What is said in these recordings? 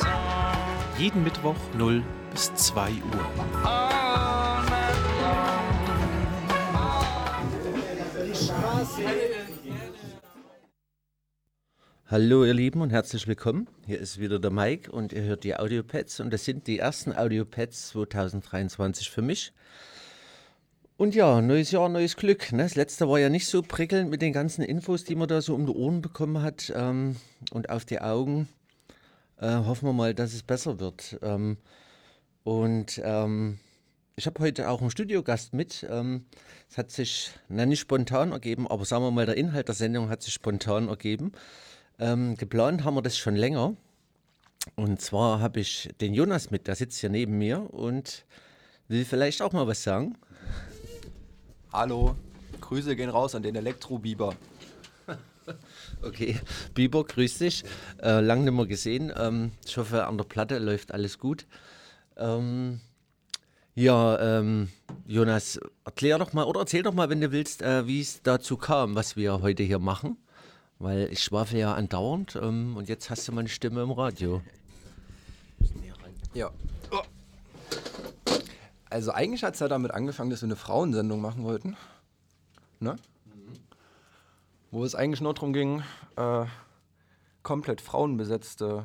Song. Jeden Mittwoch 0 bis 2 Uhr. Hallo ihr Lieben und herzlich willkommen. Hier ist wieder der Mike und ihr hört die Audiopads und das sind die ersten Audiopads 2023 für mich. Und ja, neues Jahr, neues Glück. Ne? Das letzte war ja nicht so prickelnd mit den ganzen Infos, die man da so um die Ohren bekommen hat ähm, und auf die Augen. Äh, hoffen wir mal, dass es besser wird. Ähm, und ähm, ich habe heute auch einen Studiogast mit. Ähm, Es hat sich na, nicht spontan ergeben, aber sagen wir mal, der Inhalt der Sendung hat sich spontan ergeben. Ähm, geplant haben wir das schon länger. Und zwar habe ich den Jonas mit, der sitzt hier neben mir und will vielleicht auch mal was sagen. Hallo, Grüße gehen raus an den Elektro-Biber. Okay, Biber, grüß dich. Äh, lang nicht mehr gesehen. Ähm, ich hoffe, an der Platte läuft alles gut. Ähm, ja, ähm, Jonas, erklär doch mal oder erzähl doch mal, wenn du willst, äh, wie es dazu kam, was wir heute hier machen. Weil ich schwafel ja andauernd ähm, und jetzt hast du meine Stimme im Radio. Ja. Also eigentlich hat es ja damit angefangen, dass wir eine Frauensendung machen wollten. Ne? Wo es eigentlich nur darum ging, äh, komplett frauenbesetzte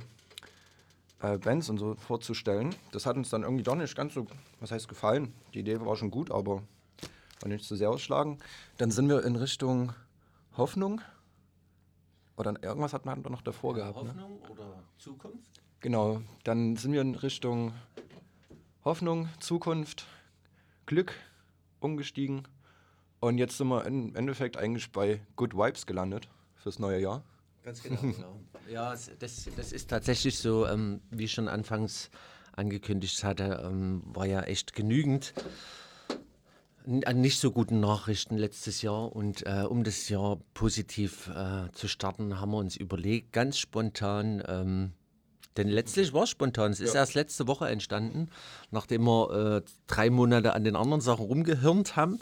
äh, Bands und so vorzustellen. Das hat uns dann irgendwie doch nicht ganz so, was heißt gefallen. Die Idee war schon gut, aber war nicht so sehr ausschlagen. Dann sind wir in Richtung Hoffnung. Oder irgendwas hat man noch davor gehabt. Ne? Hoffnung oder Zukunft? Genau, dann sind wir in Richtung Hoffnung, Zukunft, Glück umgestiegen. Und jetzt sind wir im Endeffekt eigentlich bei Good Vibes gelandet fürs neue Jahr. Ganz genau. genau. Ja, das, das ist tatsächlich so, ähm, wie ich schon anfangs angekündigt hatte, ähm, war ja echt genügend an nicht so guten Nachrichten letztes Jahr. Und äh, um das Jahr positiv äh, zu starten, haben wir uns überlegt, ganz spontan, ähm, denn letztlich war es spontan. Es ist erst letzte Woche entstanden, nachdem wir äh, drei Monate an den anderen Sachen rumgehirnt haben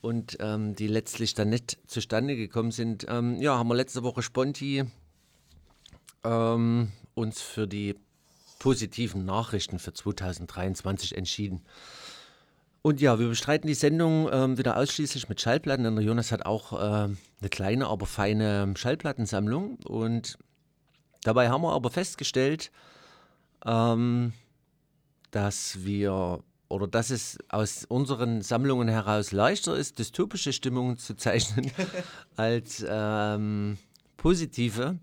und ähm, die letztlich dann nicht zustande gekommen sind. Ähm, ja, haben wir letzte Woche Sponti ähm, uns für die positiven Nachrichten für 2023 entschieden. Und ja, wir bestreiten die Sendung ähm, wieder ausschließlich mit Schallplatten, denn der Jonas hat auch äh, eine kleine, aber feine Schallplattensammlung. Und dabei haben wir aber festgestellt, ähm, dass wir oder dass es aus unseren Sammlungen heraus leichter ist, dystopische Stimmungen zu zeichnen als ähm, positive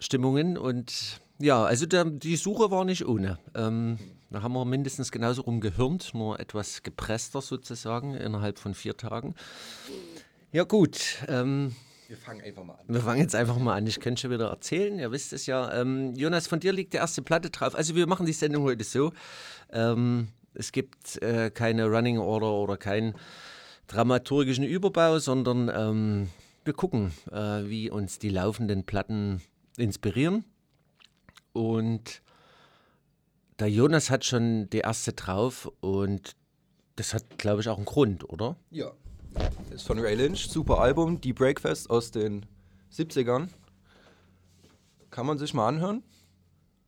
Stimmungen. Und ja, also der, die Suche war nicht ohne. Ähm, da haben wir mindestens genauso rumgehirnt, nur etwas gepresster sozusagen innerhalb von vier Tagen. Ja gut, ähm, Wir fangen einfach mal an. wir fangen jetzt einfach mal an. Ich könnte schon wieder erzählen, ihr wisst es ja. Ähm, Jonas, von dir liegt die erste Platte drauf. Also wir machen die Sendung heute so. Ähm, es gibt äh, keine Running Order oder keinen dramaturgischen Überbau, sondern ähm, wir gucken, äh, wie uns die laufenden Platten inspirieren. Und der Jonas hat schon die erste drauf und das hat, glaube ich, auch einen Grund, oder? Ja. Das ist von Ray Lynch, super Album, Die Breakfast aus den 70ern. Kann man sich mal anhören.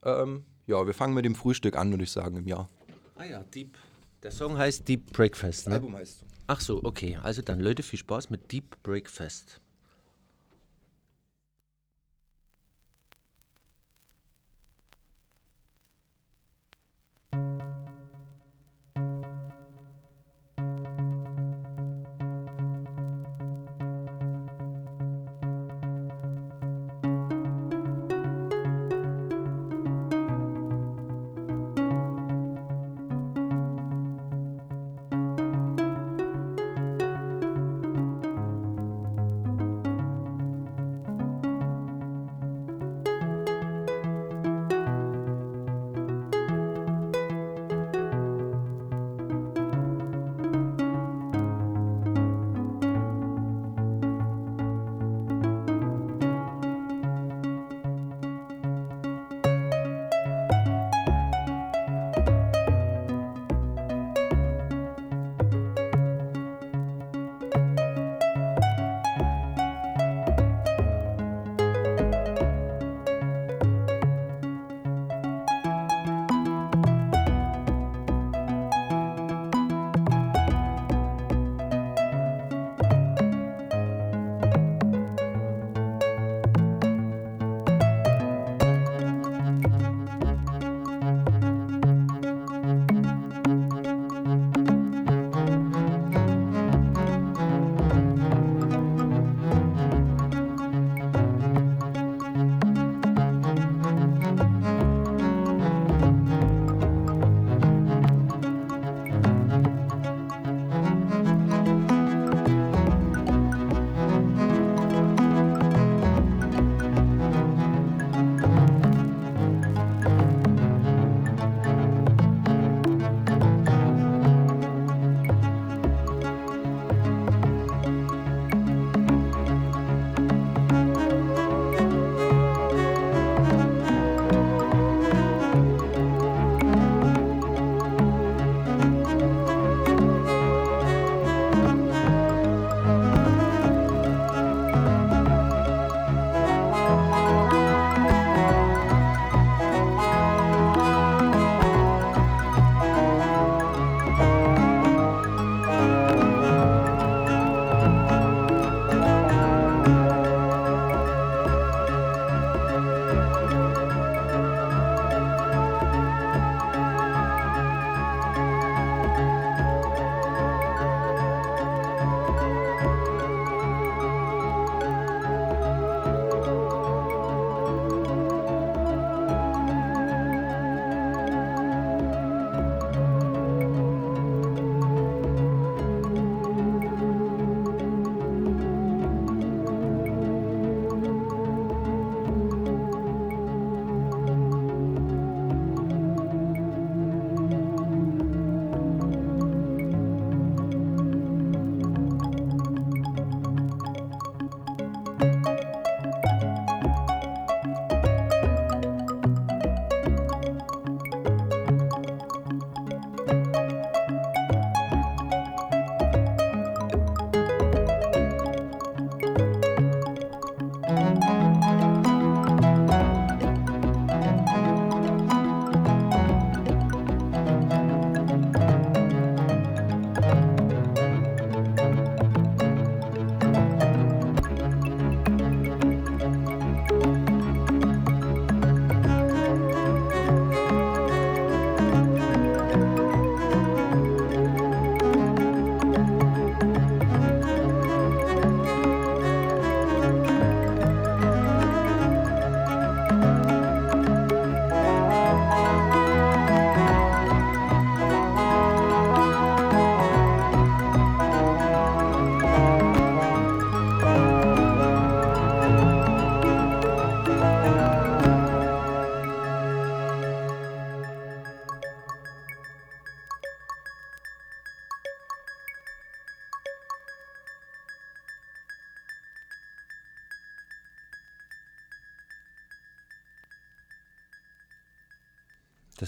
Ähm, ja, wir fangen mit dem Frühstück an, würde ich sagen, im Jahr. Ah ja, Deep. Der Song heißt Deep Breakfast, ne? Album heißt so. Ach so, okay. Also dann Leute, viel Spaß mit Deep Breakfast.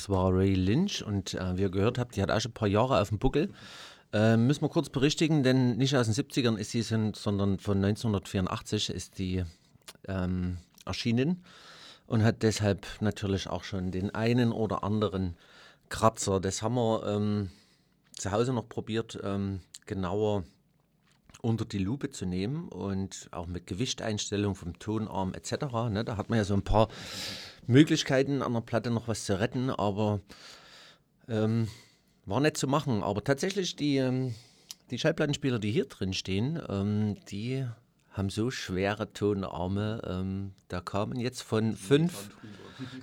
Das war Ray Lynch und äh, wie ihr gehört habt, die hat auch schon ein paar Jahre auf dem Buckel. Äh, müssen wir kurz berichtigen, denn nicht aus den 70ern ist sie, sondern von 1984 ist die ähm, erschienen und hat deshalb natürlich auch schon den einen oder anderen Kratzer. Das haben wir ähm, zu Hause noch probiert, ähm, genauer unter die Lupe zu nehmen und auch mit Gewichteinstellung vom Tonarm etc. Ne, da hat man ja so ein paar Möglichkeiten an der Platte noch was zu retten, aber ähm, war nicht zu machen. Aber tatsächlich die, ähm, die Schallplattenspieler, die hier drin stehen, ähm, die haben so schwere Tonarme. Ähm, da kamen jetzt von fünf,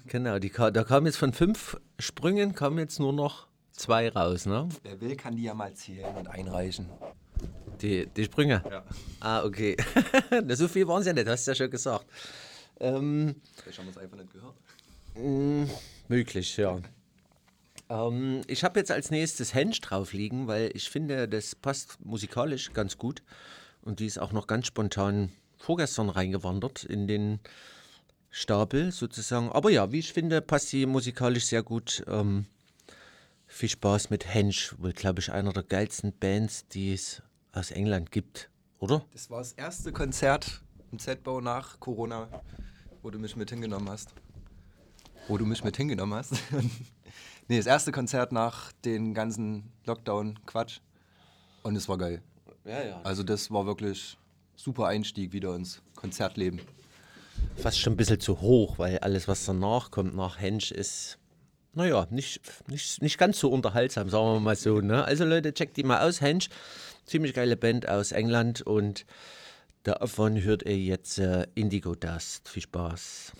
genau, die, da kamen jetzt von fünf Sprüngen, kamen jetzt nur noch zwei raus. Ne? Wer will, kann die ja mal zählen und einreichen. Die, die Sprünge? Ja. Ah, okay. So viel waren es ja nicht, hast du ja schon gesagt. Ähm, Vielleicht haben wir es einfach nicht gehört. mh, möglich, ja. Ähm, ich habe jetzt als nächstes Hensch drauf liegen, weil ich finde, das passt musikalisch ganz gut. Und die ist auch noch ganz spontan vorgestern reingewandert in den Stapel sozusagen. Aber ja, wie ich finde, passt sie musikalisch sehr gut. Ähm, viel Spaß mit Hensch, wohl glaube ich einer der geilsten Bands, die es aus England gibt, oder? Das war das erste Konzert im Z-Bau nach Corona, wo du mich mit hingenommen hast. Wo du mich mit hingenommen hast. nee, das erste Konzert nach den ganzen Lockdown-Quatsch. Und es war geil. Ja, ja. Also das war wirklich super Einstieg wieder ins Konzertleben. fast schon ein bisschen zu hoch, weil alles, was danach kommt, nach Hensch, ist, naja, nicht, nicht, nicht ganz so unterhaltsam, sagen wir mal so. Ne? Also Leute, checkt die mal aus. Hensch, ziemlich geile Band aus England und davon hört ihr jetzt äh, Indigo Dust. Viel Spaß.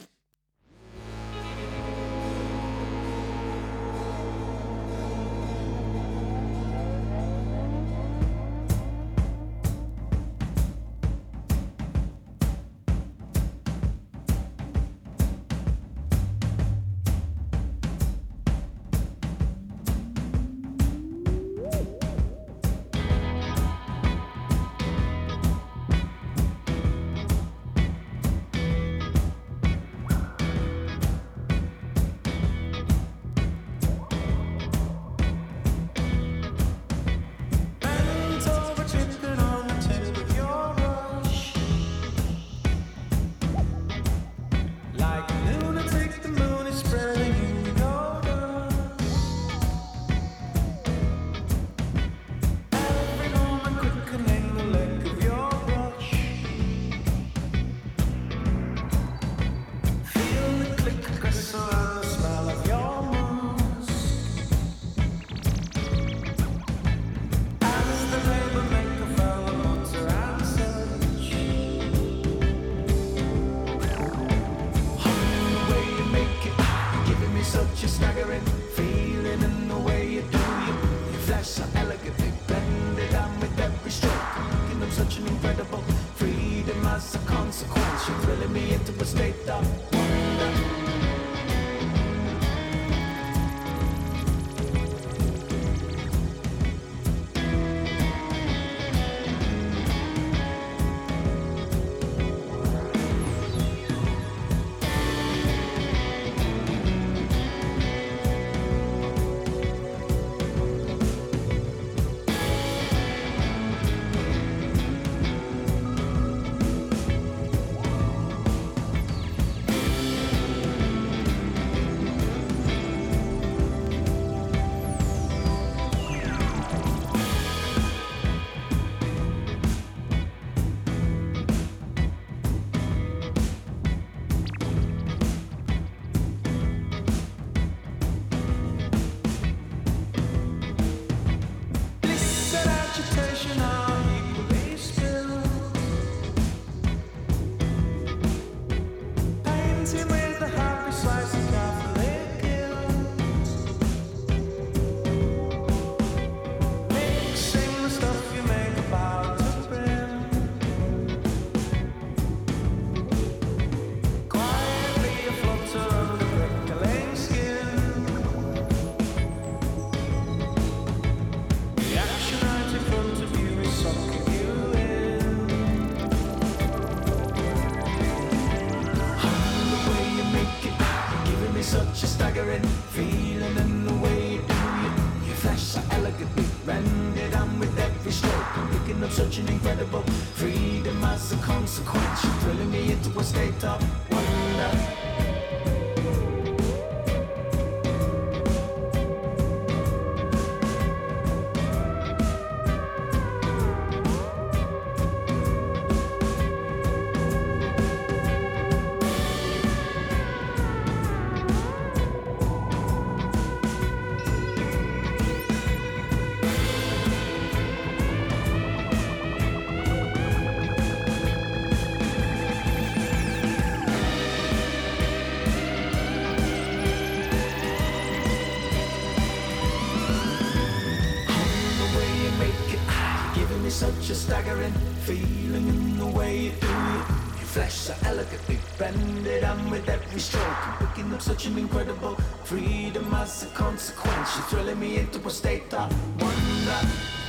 Flesh so elegantly bended, and with every stroke, I'm picking up such an incredible freedom as a consequence. You're thrilling me into a state of wonder.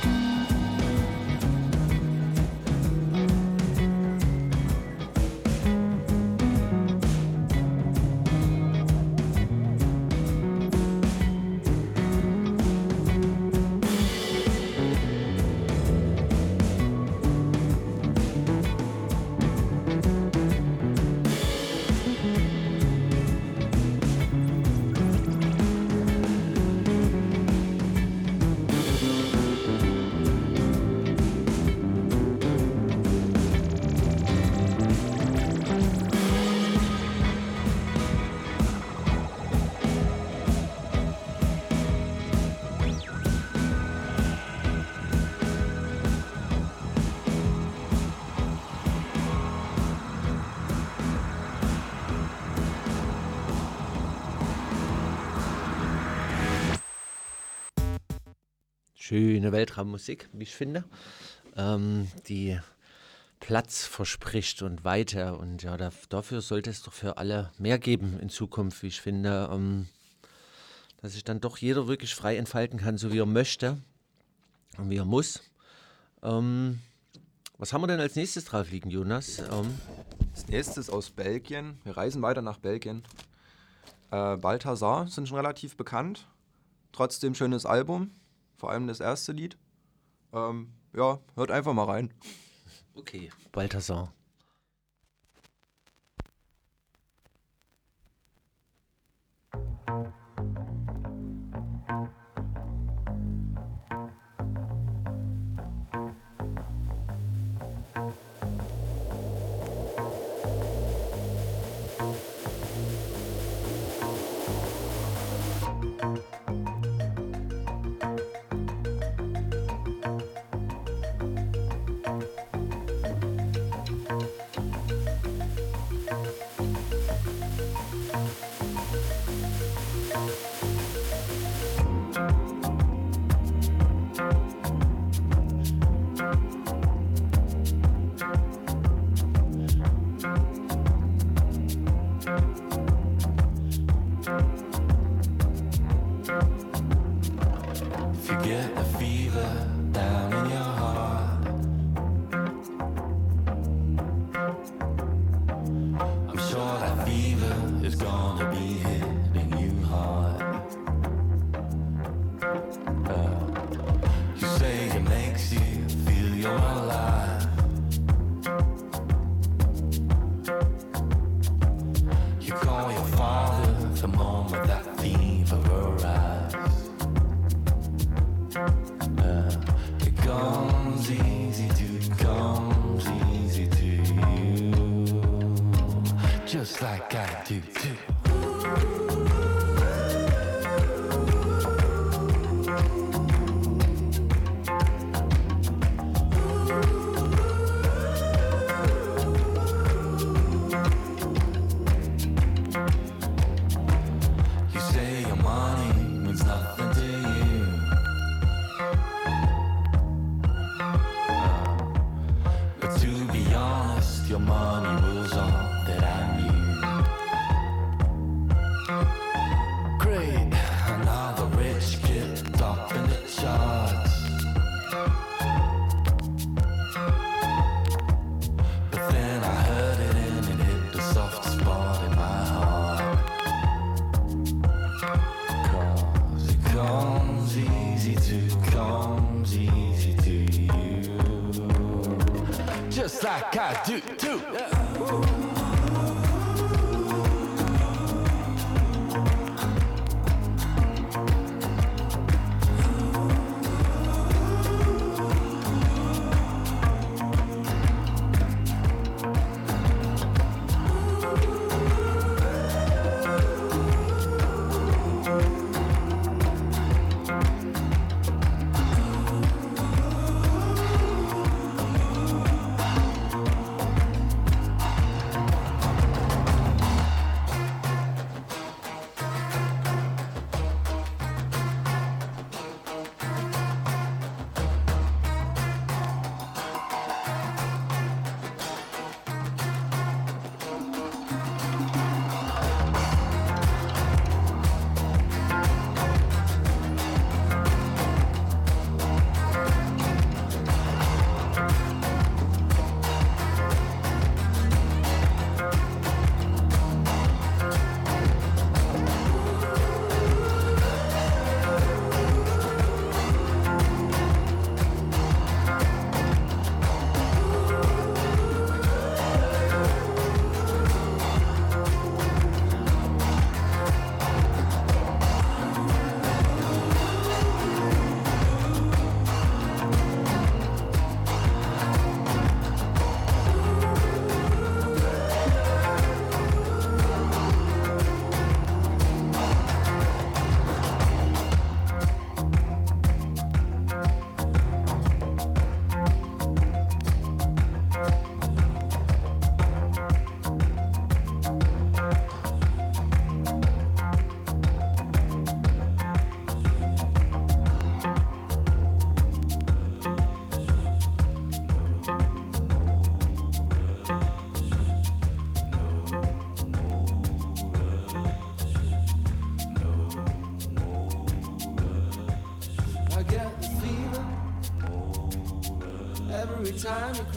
Weltraummusik, wie ich finde. Ähm, die Platz verspricht und weiter. Und ja, da, dafür sollte es doch für alle mehr geben in Zukunft, wie ich finde. Ähm, dass sich dann doch jeder wirklich frei entfalten kann, so wie er möchte und wie er muss. Ähm, was haben wir denn als nächstes drauf liegen, Jonas? Ähm, Das nächste ist aus Belgien. Wir reisen weiter nach Belgien. Äh, Balthasar sind schon relativ bekannt. Trotzdem schönes Album. Vor allem das erste Lied. Ähm, ja, hört einfach mal rein. okay, Balthasar. If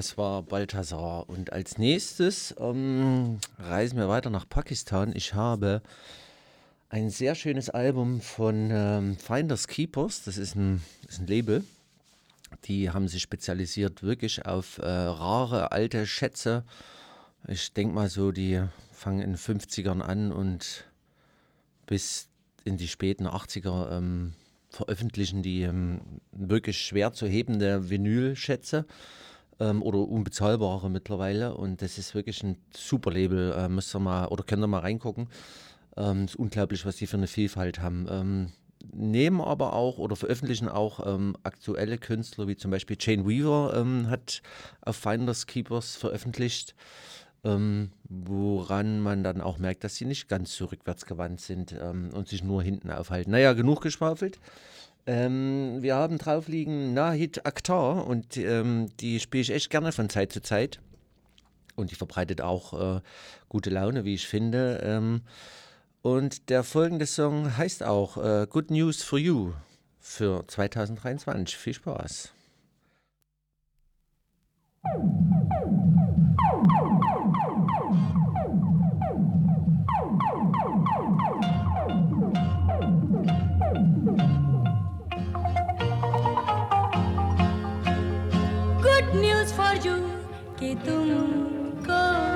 Das war Balthasar. Und als nächstes ähm, reisen wir weiter nach Pakistan. Ich habe ein sehr schönes Album von ähm, Finders Keepers. Das ist ein, ist ein Label. Die haben sich spezialisiert wirklich auf äh, rare alte Schätze. Ich denke mal so, die fangen in den 50ern an und bis in die späten 80er ähm, veröffentlichen die ähm, wirklich schwer zu hebende Vinylschätze ähm, oder unbezahlbare mittlerweile. Und das ist wirklich ein super Label. Äh, müsst ihr mal oder könnt ihr mal reingucken. Ähm, ist unglaublich, was die für eine Vielfalt haben. Ähm, nehmen aber auch oder veröffentlichen auch ähm, aktuelle Künstler, wie zum Beispiel Jane Weaver ähm, hat auf Finders Keepers veröffentlicht, ähm, woran man dann auch merkt, dass sie nicht ganz so rückwärtsgewandt sind ähm, und sich nur hinten aufhalten. Naja, genug geschwafelt. Ähm, wir haben drauf liegen Nahid Akhtar und ähm, die spiele ich echt gerne von Zeit zu Zeit. Und die verbreitet auch äh, gute Laune, wie ich finde. Ähm, und der folgende Song heißt auch äh, Good News for You für 2023. Viel Spaß. आरज़ू कि तुमको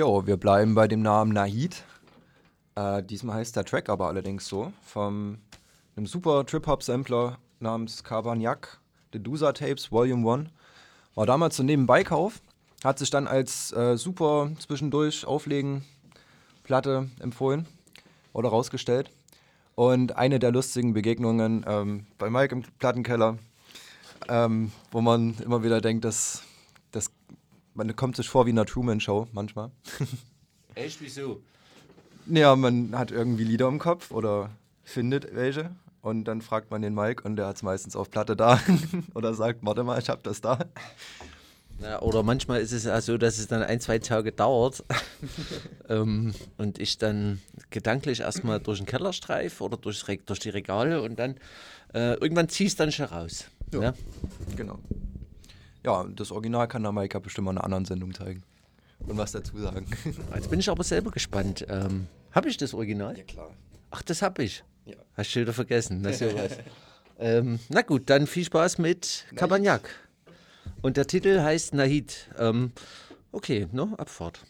Jo, wir bleiben bei dem Namen Nahid. Äh, diesmal heißt der Track aber allerdings so. Von einem super Trip-Hop-Sampler namens Carbagnac, The Dusa Tapes Volume 1. War damals so Nebenbeikauf. Hat sich dann als äh, super zwischendurch auflegen Platte empfohlen oder rausgestellt. Und eine der lustigen Begegnungen ähm, bei Mike im Plattenkeller, ähm, wo man immer wieder denkt, dass, dass man kommt sich vor wie in einer Truman-Show manchmal. Echt, wieso? Ja, man hat irgendwie Lieder im Kopf oder findet welche und dann fragt man den Mike und der hat es meistens auf Platte da oder sagt, warte mal, ich hab das da. Ja, oder manchmal ist es auch so, dass es dann ein, zwei Tage dauert ähm, und ich dann gedanklich erstmal durch den Keller streife oder durchs Reg durch die Regale und dann äh, irgendwann ziehe ich es dann schon raus. Ja. Ja. Genau. Ja, das Original kann der Mike ja bestimmt mal in einer anderen Sendung zeigen und was dazu sagen. Jetzt bin ich aber selber gespannt. Ähm, habe ich das Original? Ja, klar. Ach, das habe ich. Ja. Hast du wieder vergessen. Na, sowas. ähm, na gut, dann viel Spaß mit Cabagnac. Und der Titel heißt Nahid. Ähm, okay, ne? Abfahrt.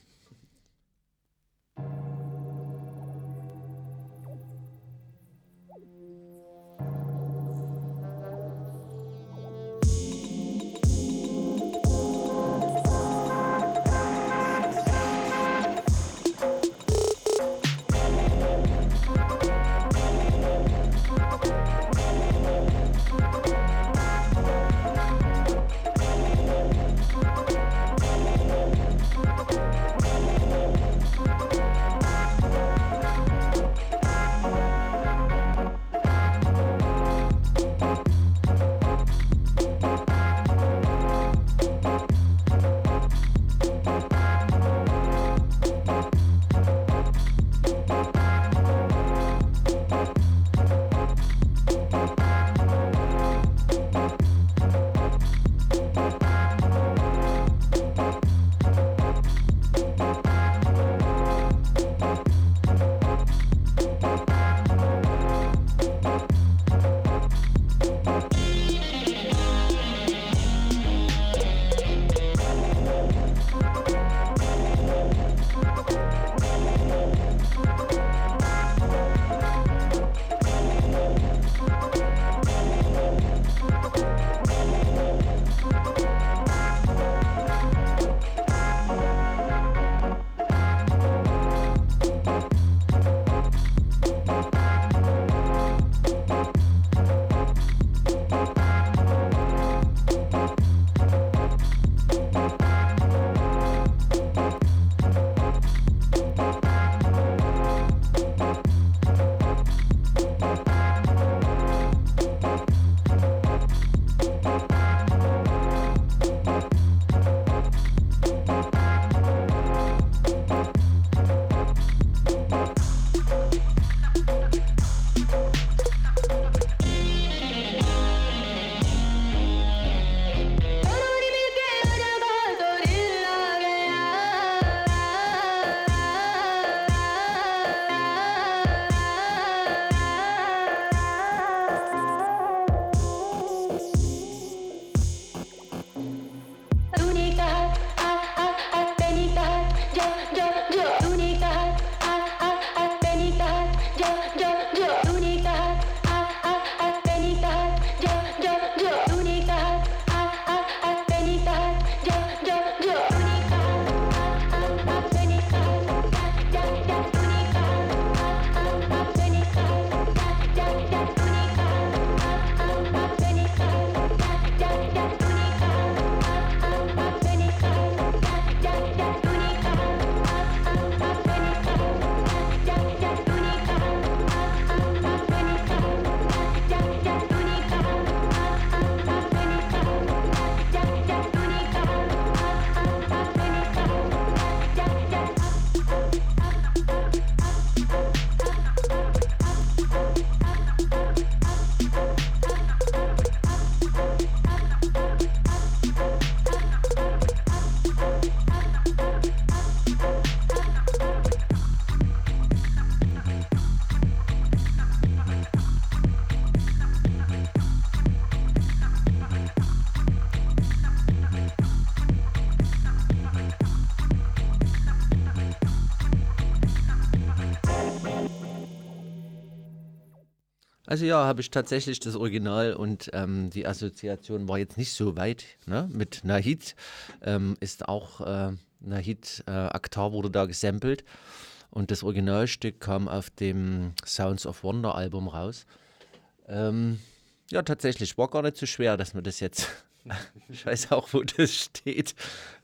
Also ja, habe ich tatsächlich das Original und ähm, die Assoziation war jetzt nicht so weit. Ne? Mit Nahid ähm, ist auch äh, Nahid äh, Aktar wurde da gesampelt und das Originalstück kam auf dem Sounds of Wonder Album raus. Ähm, ja, tatsächlich war gar nicht so schwer, dass man das jetzt. ich weiß auch, wo das steht.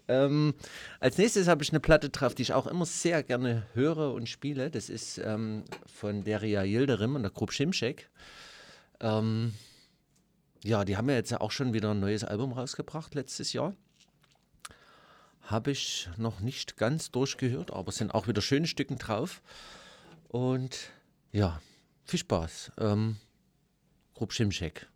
Ähm, als nächstes habe ich eine Platte drauf, die ich auch immer sehr gerne höre und spiele. Das ist ähm, von Deria Yildirim und der Gruppe Schimschek. Ähm, ja, die haben ja jetzt auch schon wieder ein neues Album rausgebracht letztes Jahr. Habe ich noch nicht ganz durchgehört, aber es sind auch wieder schöne Stücken drauf. Und ja, viel Spaß. Ähm, Gruppe Schimschek.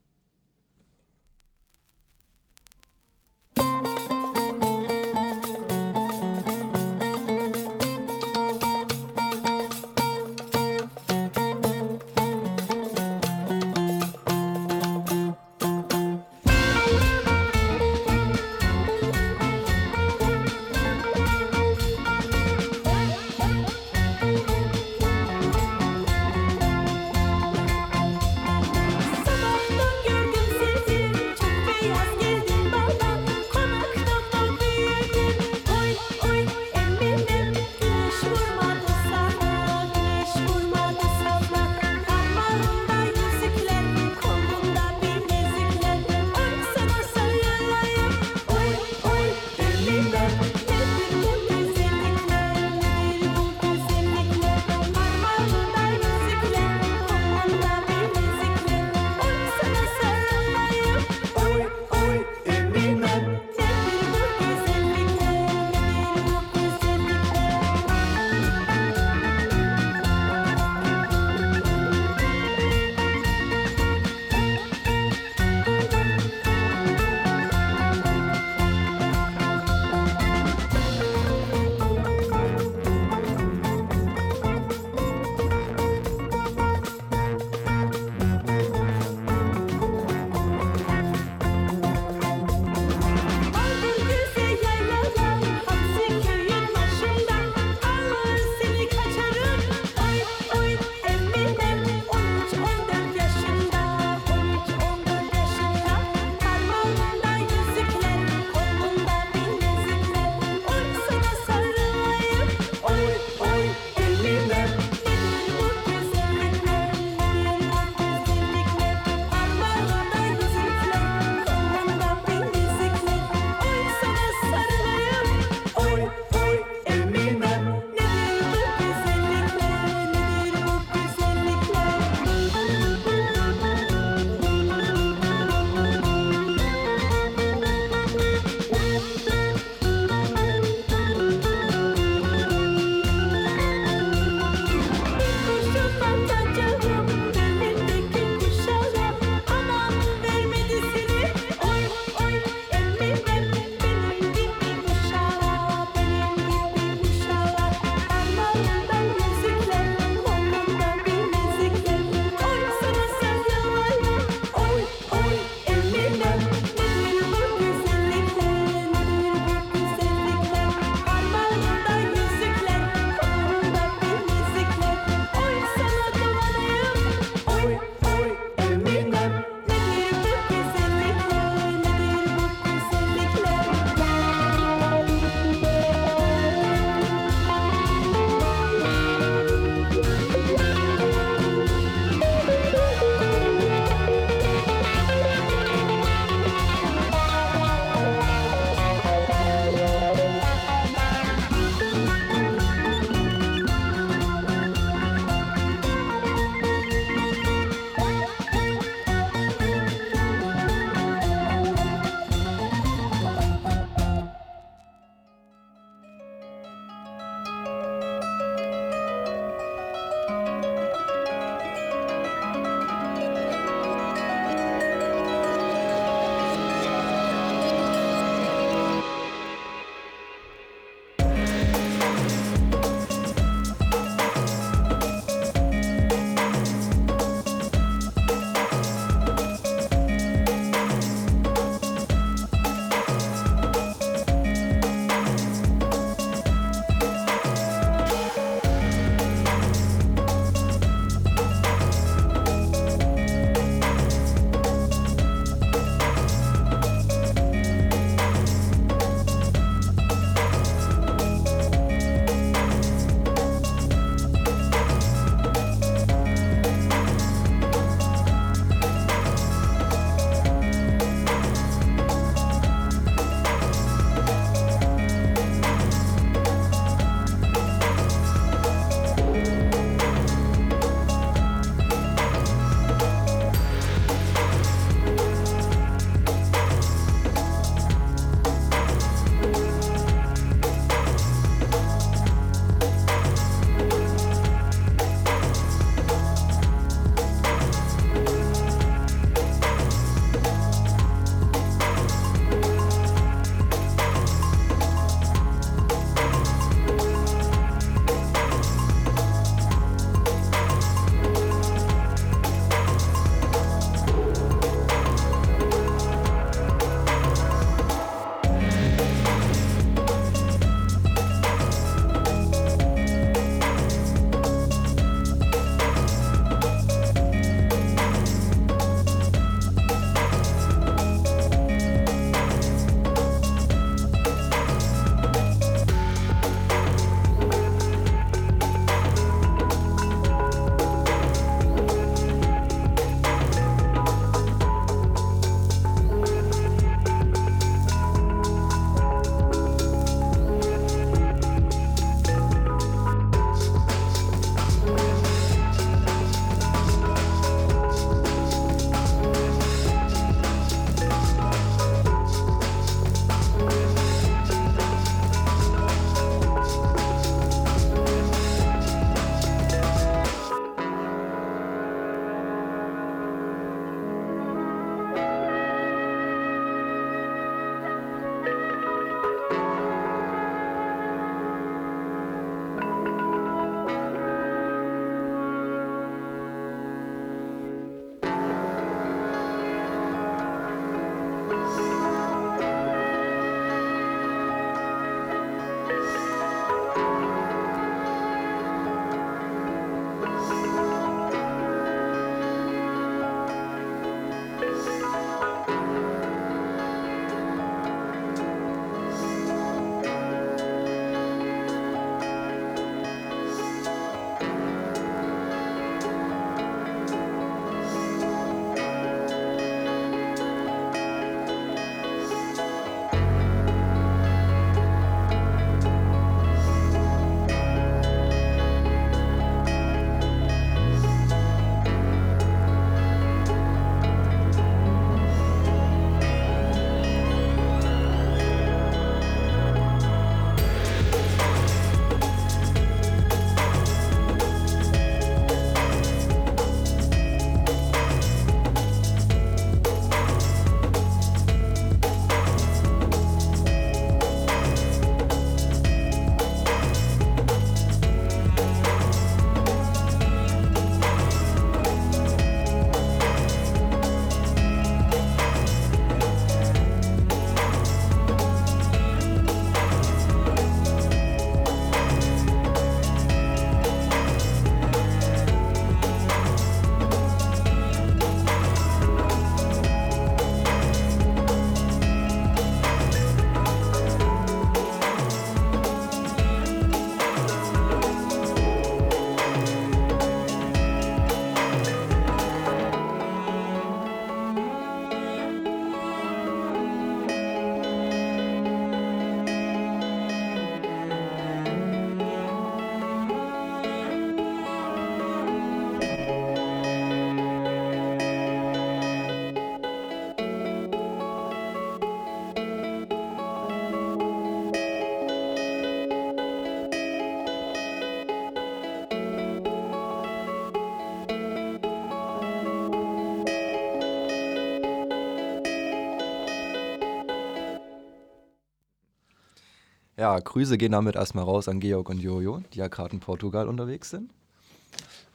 Ja, Grüße gehen damit erstmal raus an Georg und Jojo, die ja gerade in Portugal unterwegs sind.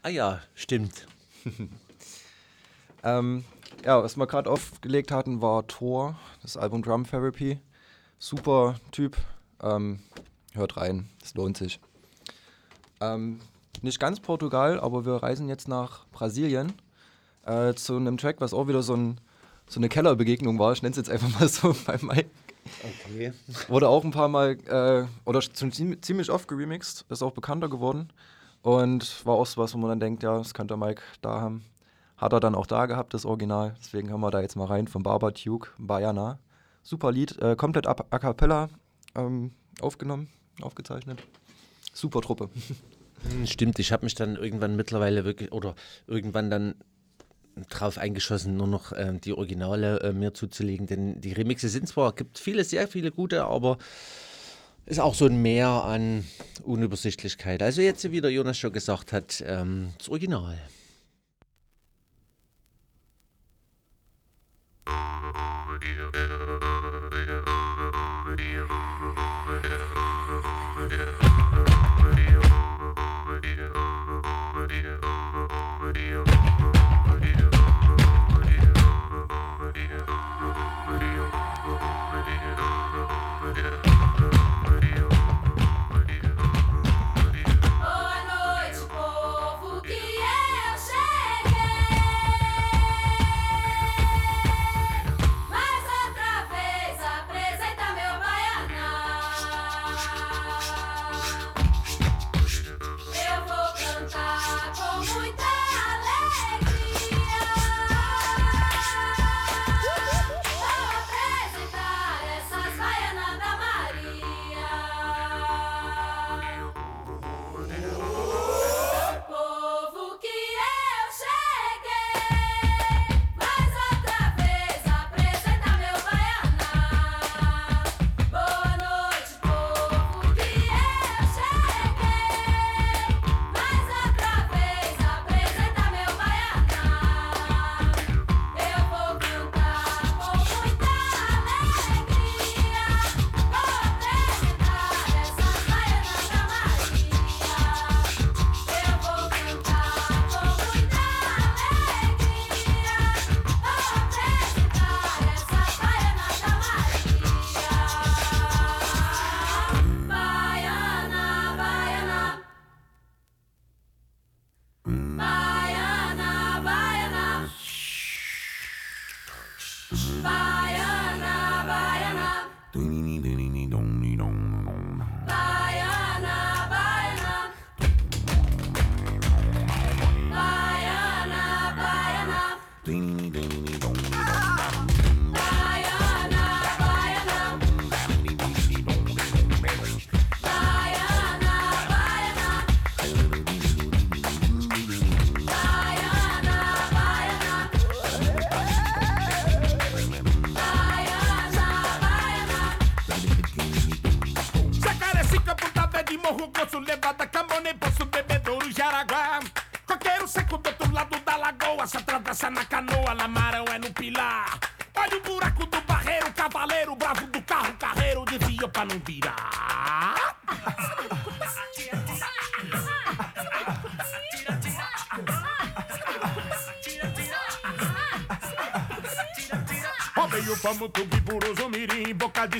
Ah ja, stimmt. Ähm, ja, was wir gerade aufgelegt hatten, war Thor, das Album Drum Therapy. Super Typ. Ähm, hört rein, es lohnt sich. Ähm, nicht ganz Portugal, aber wir reisen jetzt nach Brasilien äh, zu einem Track, was auch wieder so, ein, so eine Kellerbegegnung war. Ich nenne es jetzt einfach mal so bei Mike. Okay. Wurde auch ein paar Mal äh, oder ziemlich oft geremixed, ist auch bekannter geworden. Und war auch so was, wo man dann denkt, ja, das könnte Mike da haben. Hat er dann auch da gehabt, das Original. Deswegen haben wir da jetzt mal rein von Barber Duke, Bayana. Super Lied, äh, komplett a, a cappella ähm, aufgenommen, aufgezeichnet. Super Truppe. Hm, Stimmt, ich habe mich dann irgendwann mittlerweile wirklich oder irgendwann dann drauf eingeschossen, nur noch ähm, die Originale äh, mir zuzulegen. Denn die Remixe sind zwar, gibt viele, sehr viele gute, aber ist auch so ein Mehr an Unübersichtlichkeit. Also jetzt, wie der Jonas schon gesagt hat, ähm, das Original.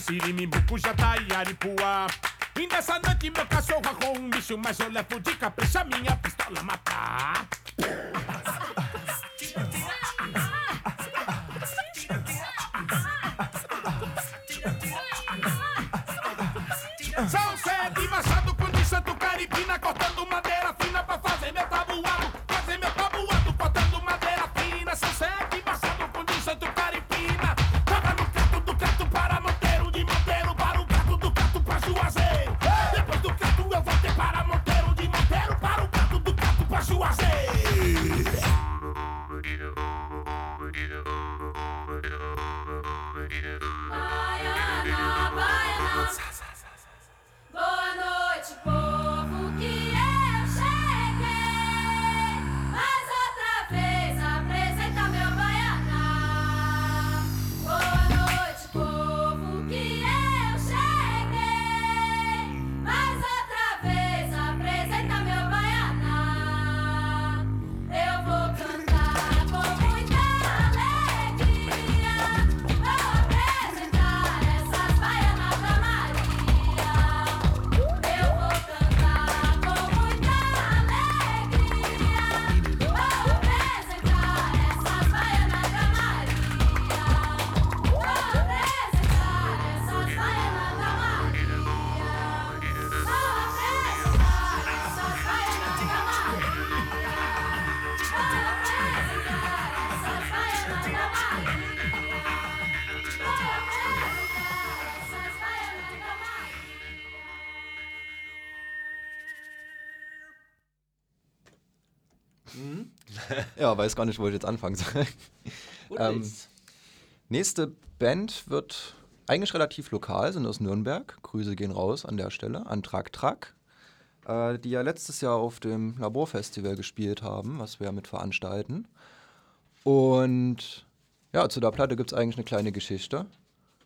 Sirimimbuco, tá aripuá. Vim dessa noite meu cachorro com um bicho Mas eu levo de capricha minha Ja, weiß gar nicht, wo ich jetzt anfangen soll. ähm, nächste Band wird eigentlich relativ lokal, sind aus Nürnberg. Grüße gehen raus an der Stelle an Trak Trak, äh, die ja letztes Jahr auf dem Laborfestival gespielt haben, was wir mit veranstalten. Und ja, zu der Platte gibt es eigentlich eine kleine Geschichte.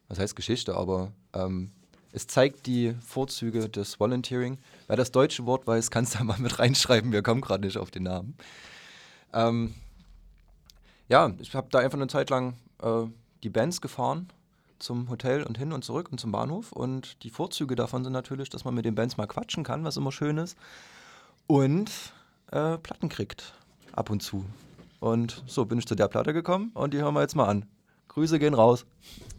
Was heißt Geschichte, aber ähm, es zeigt die Vorzüge des Volunteering. Wer das deutsche Wort weiß, kann es da mal mit reinschreiben. Wir kommen gerade nicht auf den Namen. Ähm, ja, ich habe da einfach eine Zeit lang äh, die Bands gefahren zum Hotel und hin und zurück und zum Bahnhof. Und die Vorzüge davon sind natürlich, dass man mit den Bands mal quatschen kann, was immer schön ist. Und äh, Platten kriegt, ab und zu. Und so bin ich zu der Platte gekommen und die hören wir jetzt mal an. Grüße gehen raus.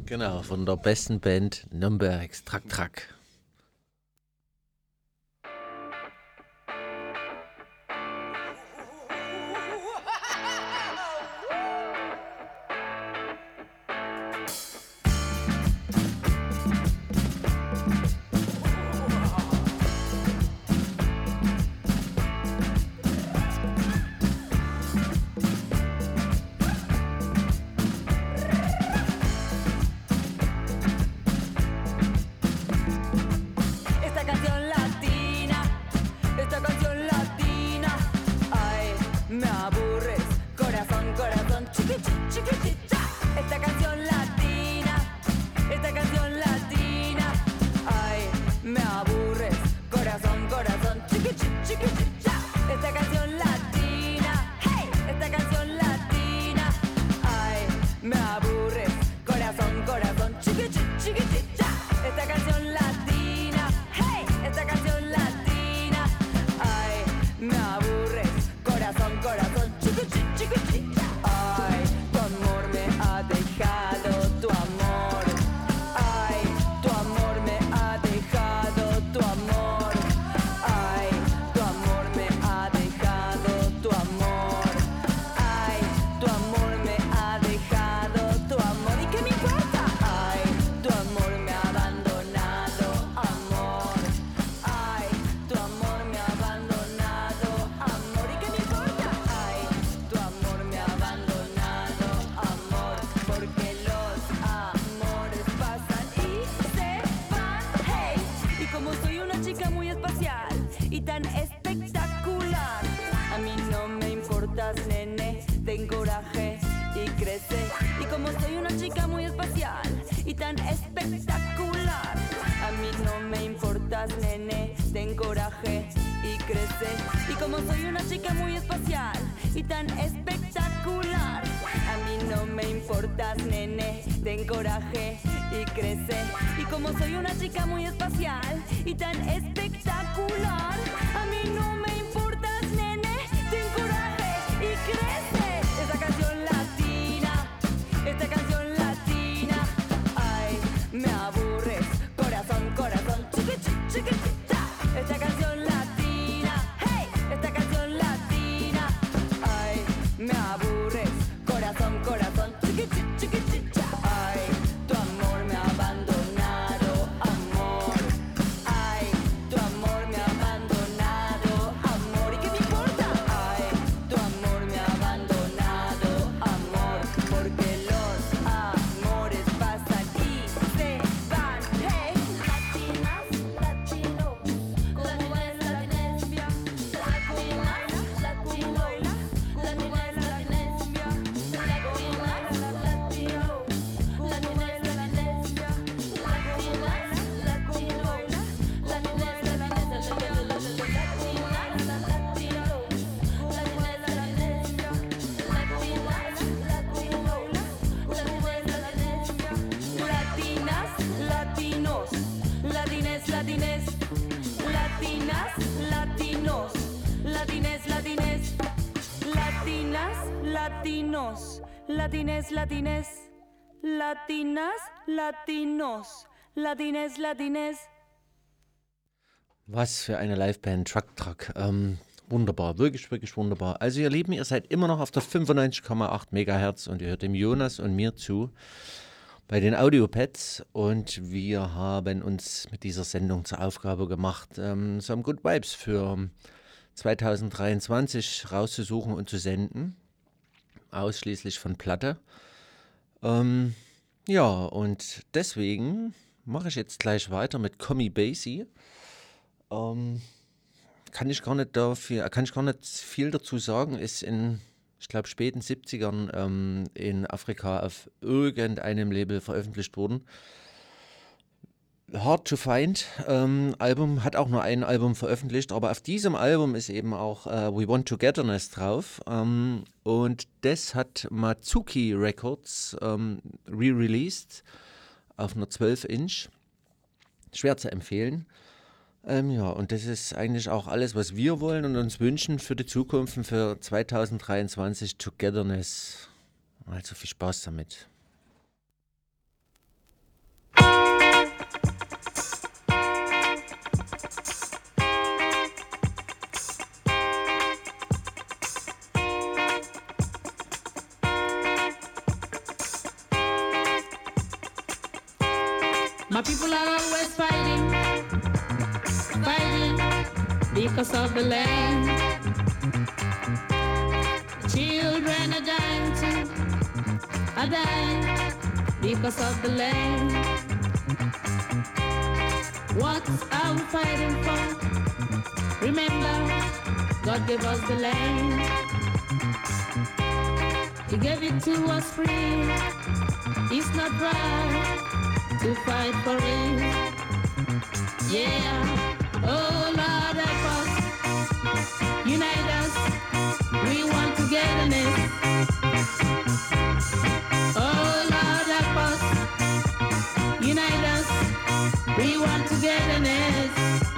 Genau, von der besten Band Nürnbergs, Trak Trak. Latinos, latines, latines, latinas, latinos, latines, latines, latinas, latinos, latines, latines, latinas, latinos, latines, latines. Was für eine Liveband, Truck Truck. Ähm, wunderbar, wirklich, wirklich wunderbar. Also ihr Lieben, ihr seid immer noch auf der 95,8 Megahertz und ihr hört dem Jonas und mir zu bei den Audiopads und wir haben uns mit dieser Sendung zur Aufgabe gemacht, ähm, some good vibes für 2023 rauszusuchen und zu senden. Ausschließlich von Platte. Ähm, ja, und deswegen mache ich jetzt gleich weiter mit Commie Basie. Ähm, kann ich gar nicht dafür, kann ich gar nicht viel dazu sagen, ist in, ich glaube, späten 70ern ähm, in Afrika auf irgendeinem Label veröffentlicht worden. Hard to Find ähm, Album hat auch nur ein Album veröffentlicht, aber auf diesem Album ist eben auch äh, We Want Togetherness drauf ähm, und das hat Matsuki Records ähm, re-released auf einer 12 Inch. Schwer zu empfehlen. Ähm, ja, und das ist eigentlich auch alles, was wir wollen und uns wünschen für die Zukunft und für 2023 Togetherness. Also viel Spaß damit. Because of the land. Children are dying are dying because of the land. What are we fighting for? Remember, God gave us the land. He gave it to us free. It's not right to fight for it. Yeah, oh Lord help us, unite us. We want togetherness. Oh Lord help us, unite us. We want togetherness.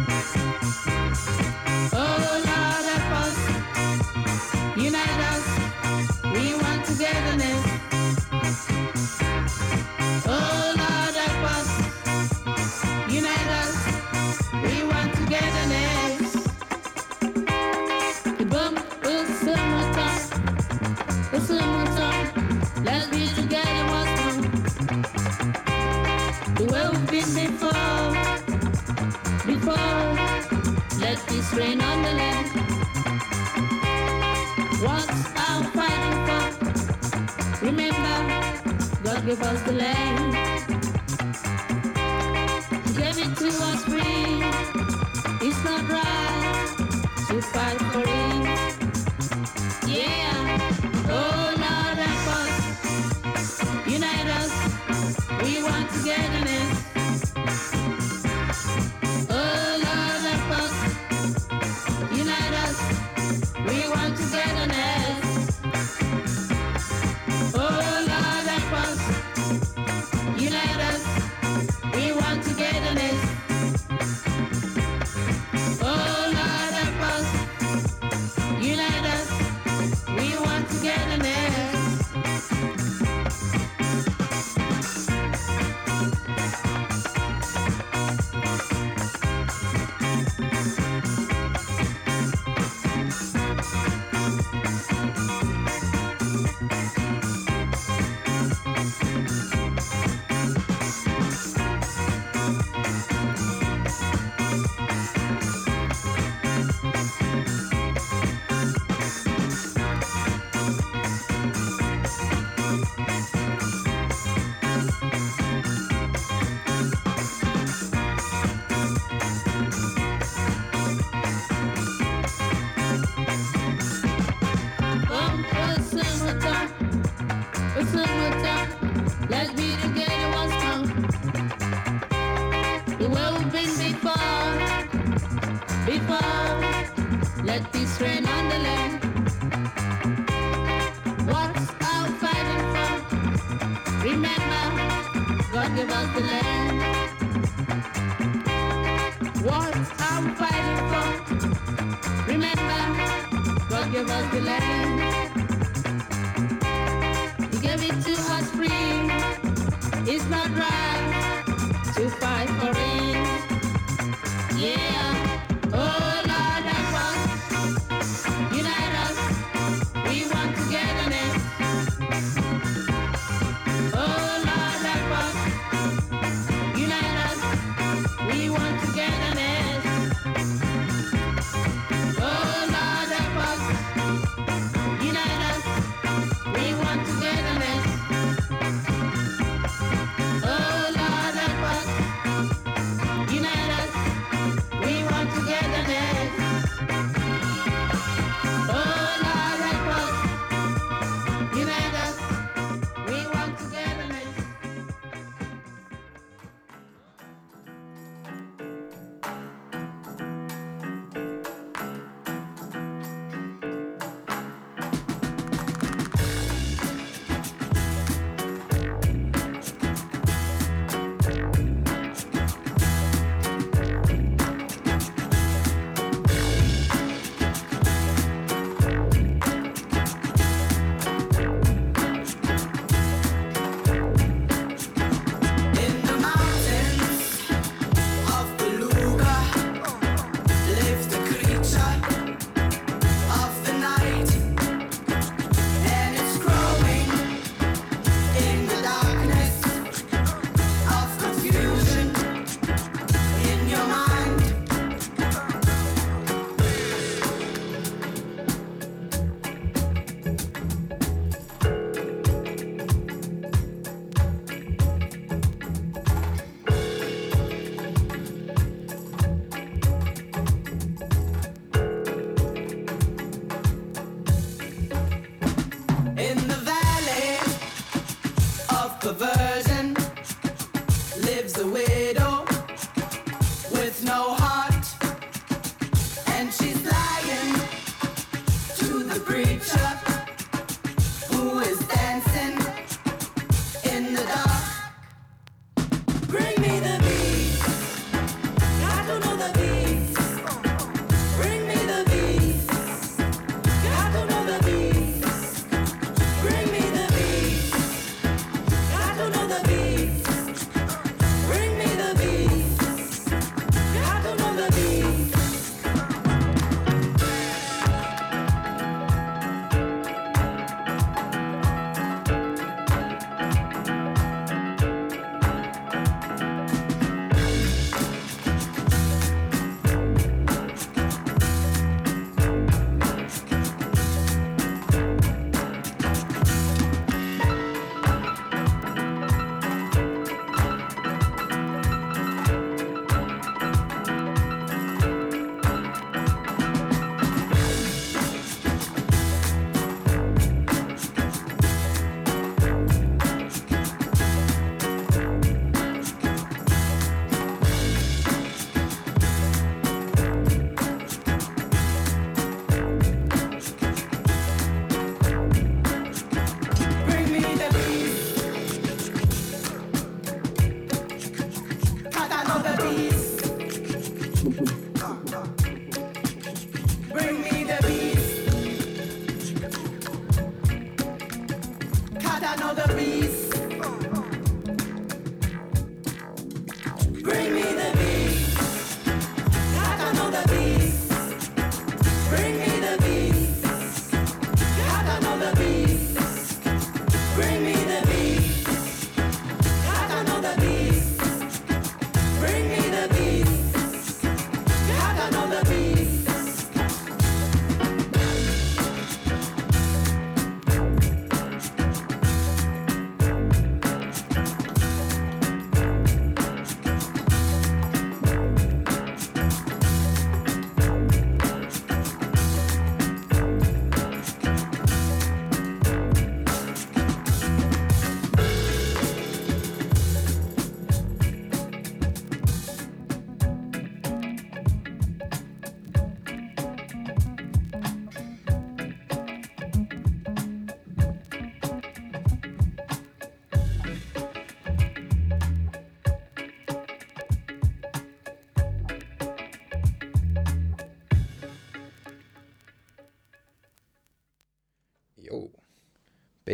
Give us the land. Give it to us free. It's not right to fight for it. Yeah, oh Lord, help us, unite us. We want to get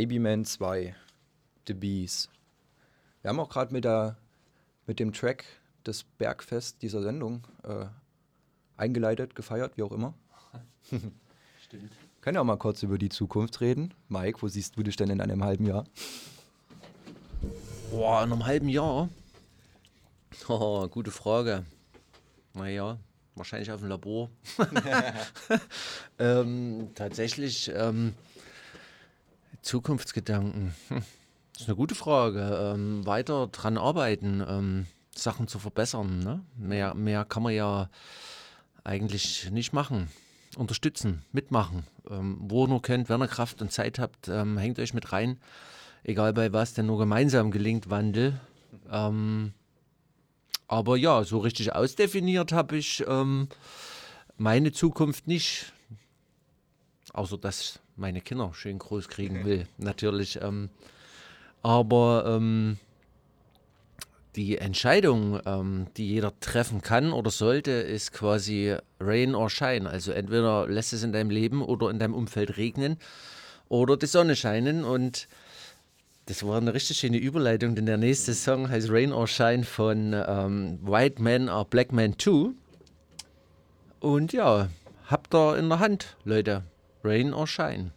Babyman 2, The Bees. Wir haben auch gerade mit, der- mit dem Track das Bergfest dieser Sendung äh, eingeleitet, gefeiert, wie auch immer. Stimmt. Können wir auch mal kurz über die Zukunft reden. Mike, wo siehst du dich denn in einem halben Jahr? Boah, in einem halben Jahr? Oh, gute Frage. Naja, wahrscheinlich auf dem Labor. ähm, tatsächlich, ähm, Zukunftsgedanken. Hm. Das ist eine gute Frage. Ähm, weiter dran arbeiten, ähm, Sachen zu verbessern. Ne? Mehr, mehr kann man ja eigentlich nicht machen. Unterstützen, mitmachen. Ähm, wo ihr nur könnt, wenn ihr Kraft und Zeit habt, ähm, hängt euch mit rein. Egal bei was, denn nur gemeinsam gelingt Wandel. Ähm, aber ja, so richtig ausdefiniert habe ich ähm, meine Zukunft nicht. Außer dass meine Kinder schön groß kriegen will, natürlich. Ähm, aber ähm, die Entscheidung, ähm, die jeder treffen kann oder sollte, ist quasi Rain or Shine. Also entweder lässt es in deinem Leben oder in deinem Umfeld regnen oder die Sonne scheinen. Und das war eine richtig schöne Überleitung, denn der nächste Song heißt Rain or Shine von ähm, White Man or Black Man 2. Und ja, habt ihr in der Hand, Leute. Rain or Shine.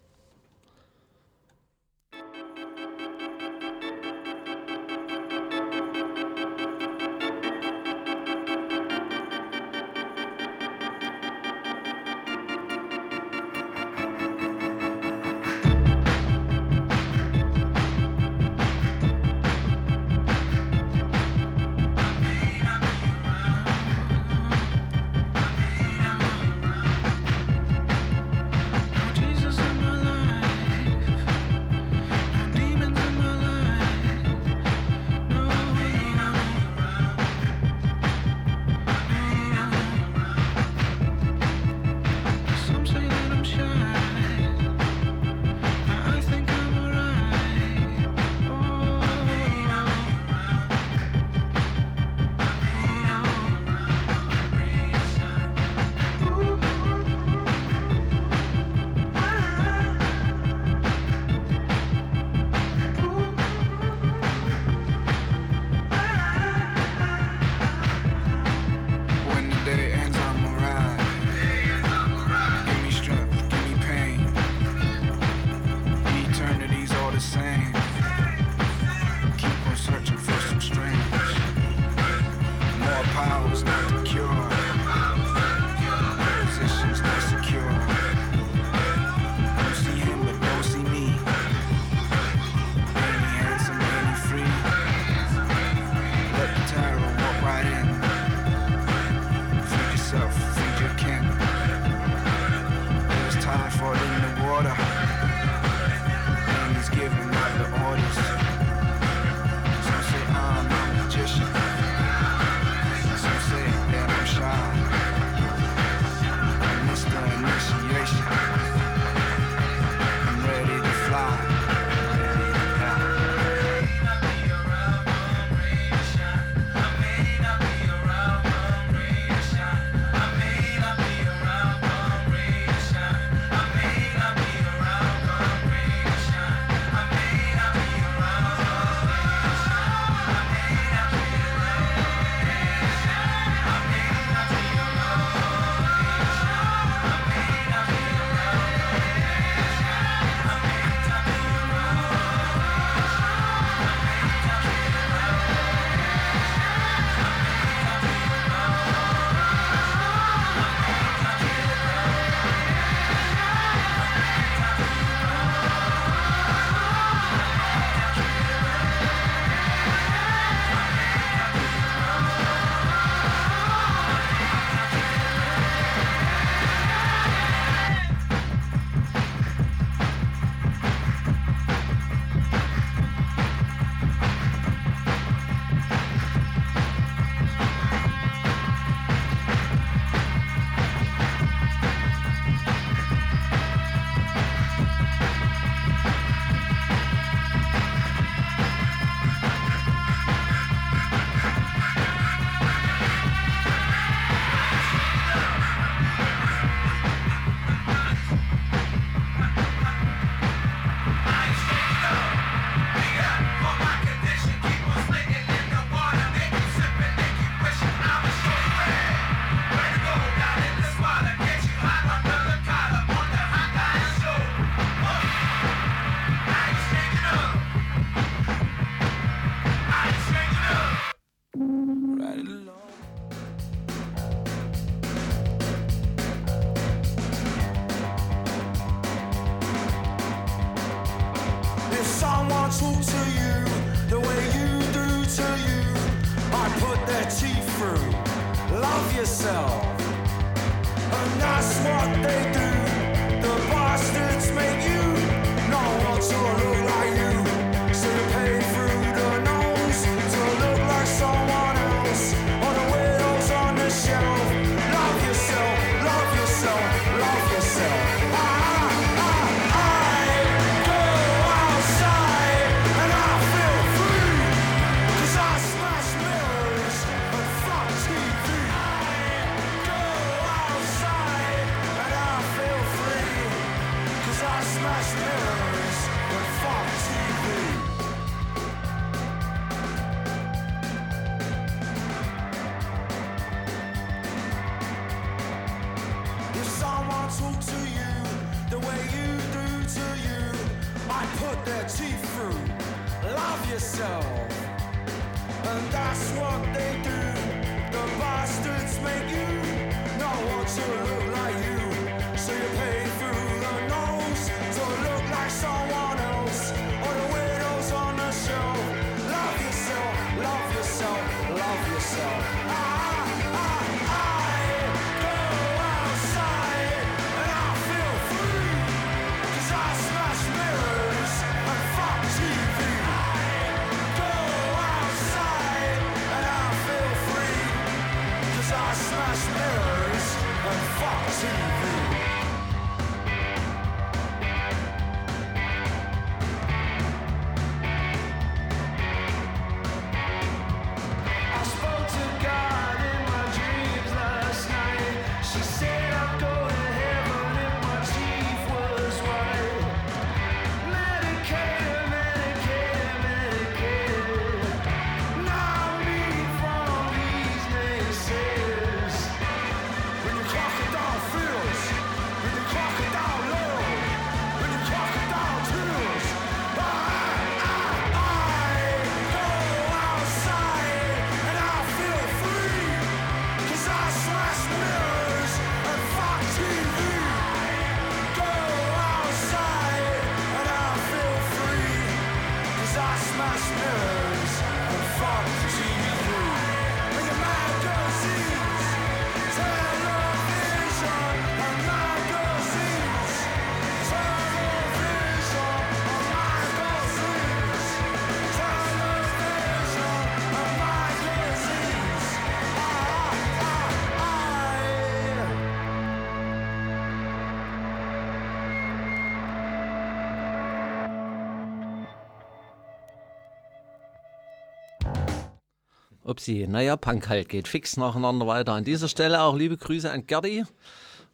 Upsi, naja, Punk halt geht fix nacheinander weiter. An dieser Stelle auch liebe Grüße an Gerdi.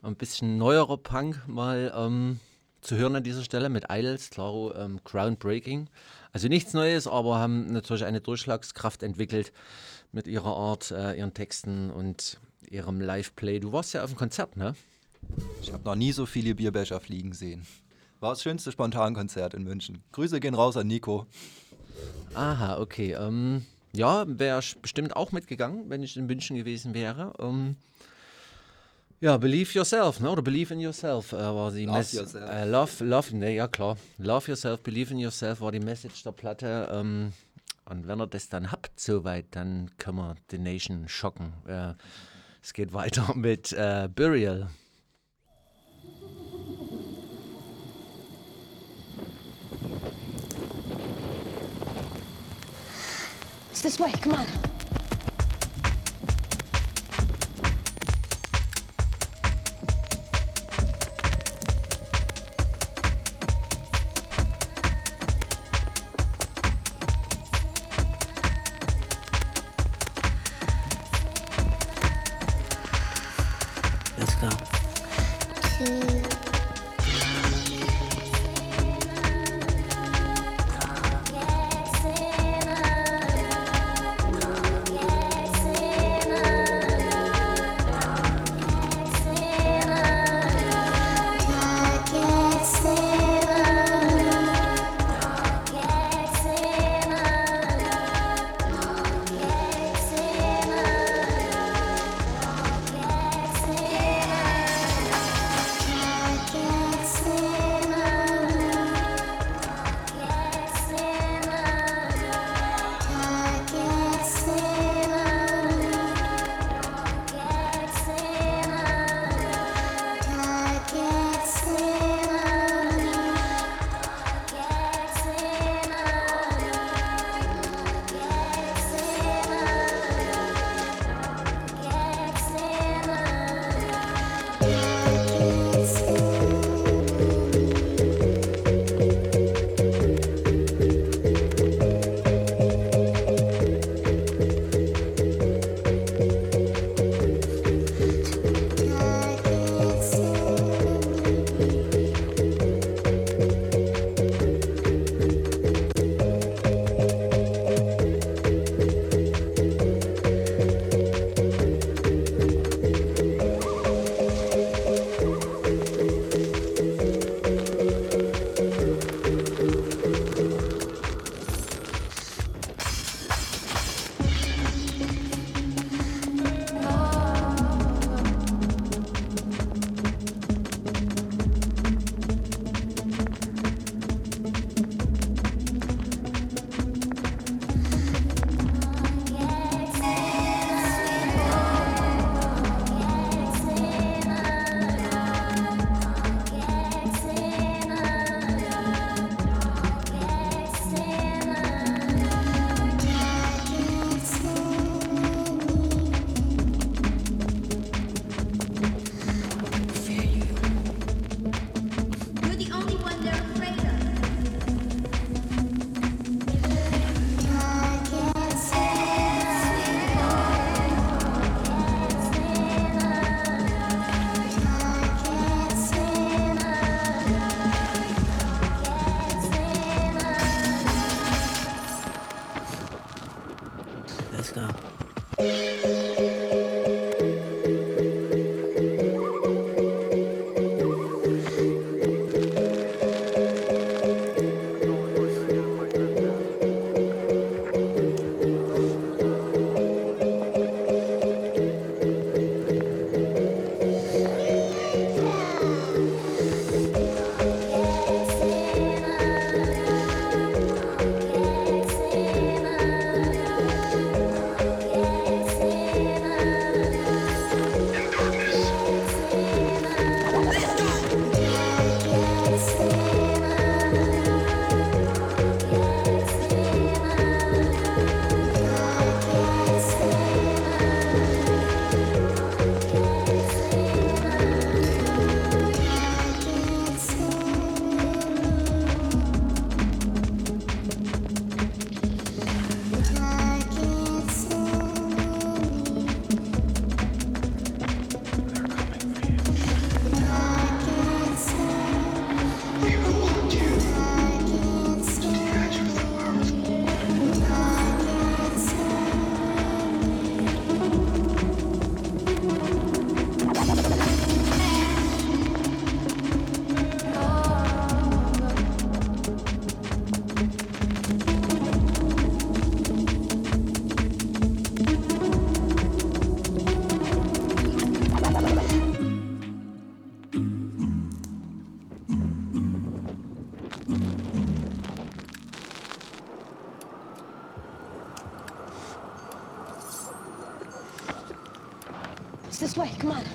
Ein bisschen neuerer Punk mal ähm, zu hören an dieser Stelle mit Idols, klaro, ähm, groundbreaking. Also nichts Neues, aber haben natürlich eine Durchschlagskraft entwickelt mit ihrer Art, äh, ihren Texten und ihrem Live-Play. Du warst ja auf dem Konzert, ne? Ich habe noch nie so viele Bierbecher fliegen sehen. War das schönste Spontankonzert in München. Grüße gehen raus an Nico. Aha, okay. Ähm, ja, wäre bestimmt auch mitgegangen, wenn ich in München gewesen wäre. Ähm, ja, Believe Yourself, ne? oder Believe in Yourself äh, war die Love Mess yourself. Äh, love, love, ne, ja klar. Love Yourself, Believe in Yourself war die Message der Platte. Ähm, und wenn ihr das dann habt soweit, dann können wir The Nation schocken. Äh, es geht weiter mit äh, Burial. It's this way, come on. Way. Come on.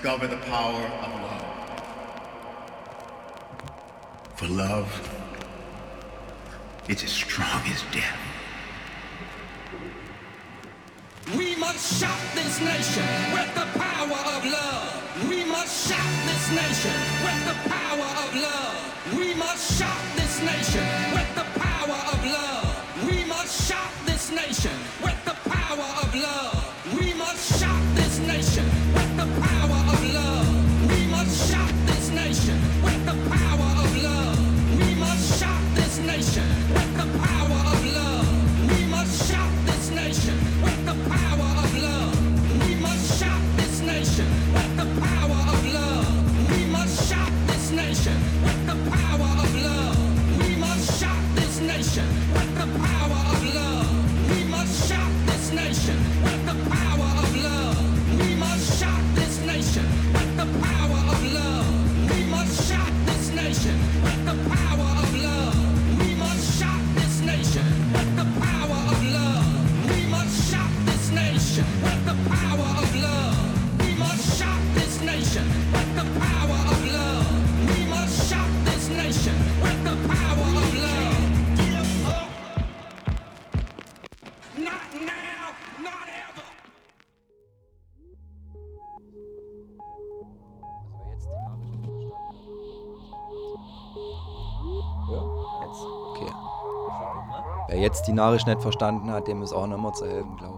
Discover the power Die Nachricht nicht verstanden hat, dem ist auch noch mal zu helfen, glaube ich.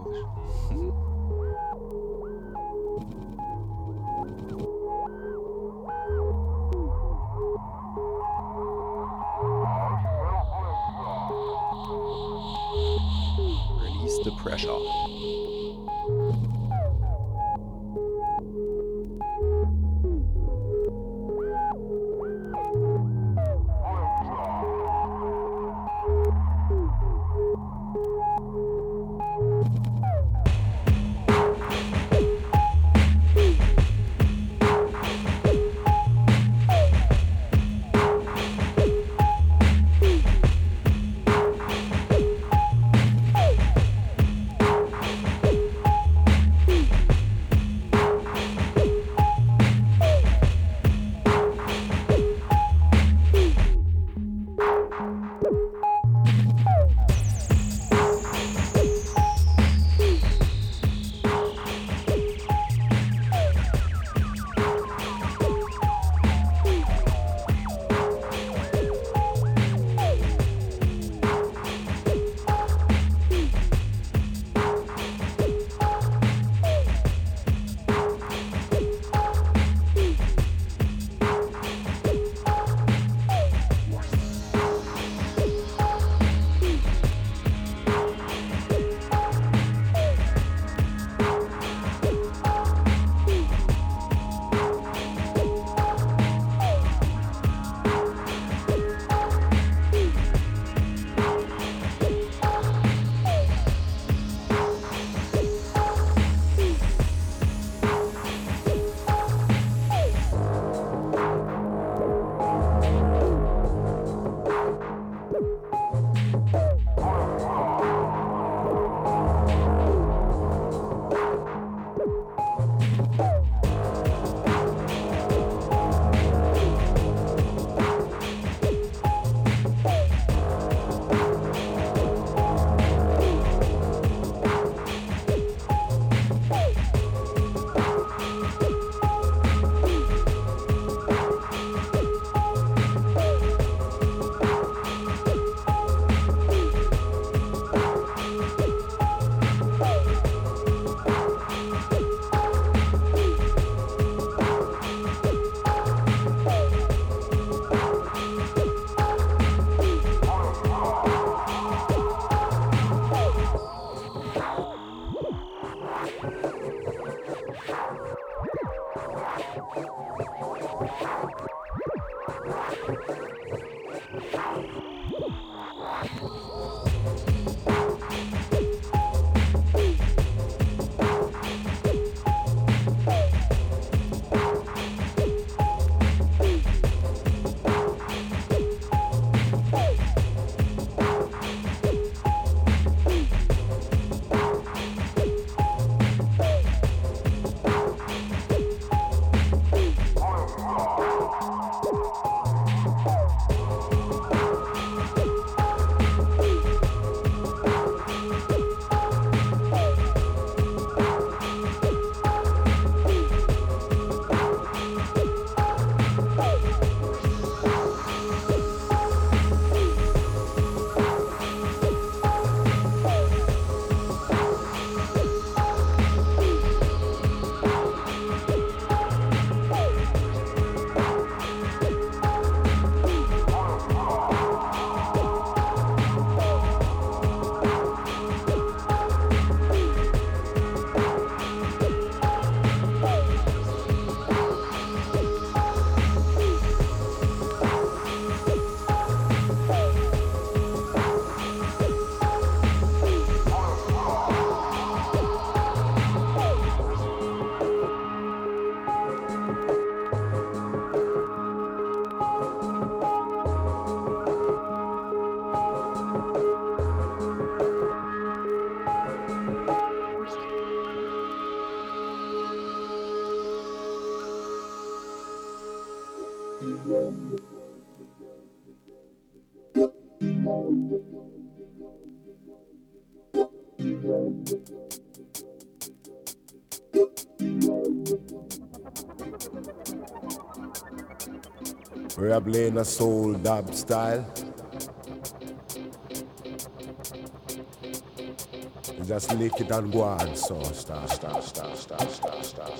Area playing a soul dub style. Just lick it and go on. So, stop, stop, stop, stop, start, start.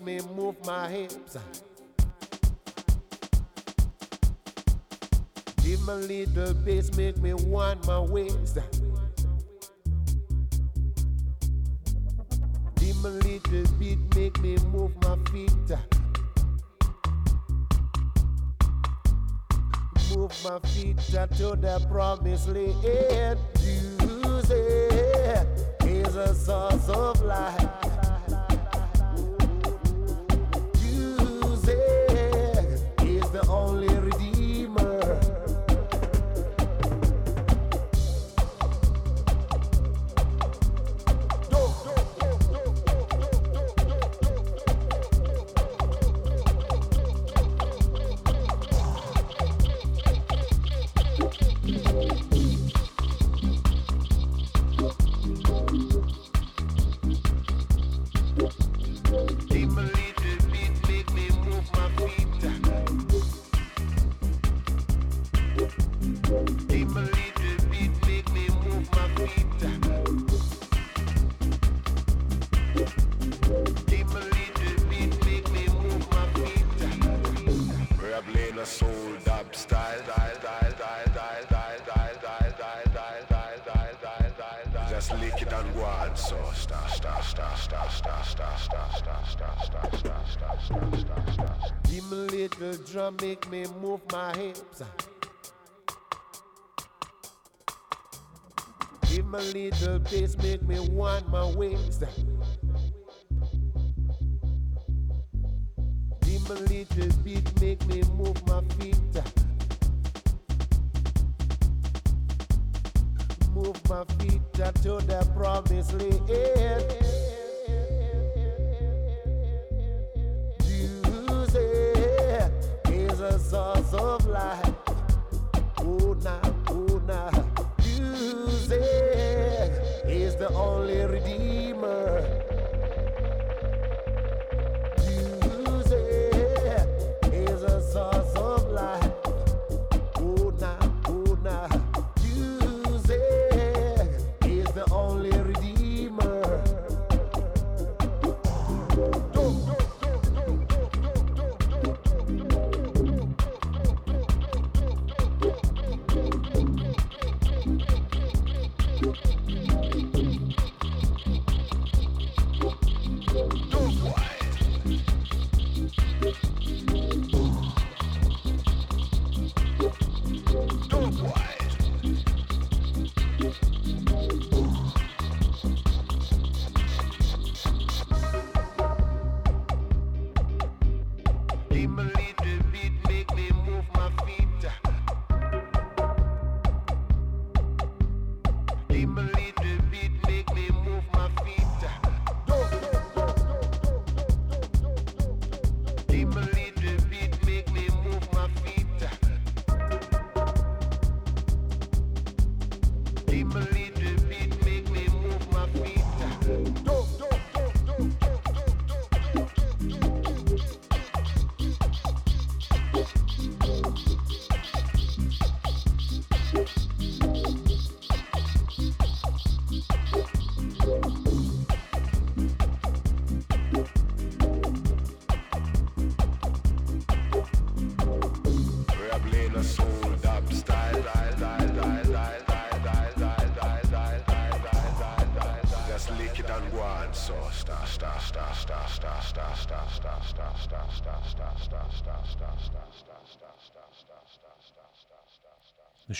make me move my hips. Give me a little bass, make me want my waist. Give me a little beat, make me move my feet. Move my feet to the promised land. Music is a source of life. me move my hips. Give me a little taste, make me want my waist. Give me a little beat, make me move my feet. Move my feet to the promised land.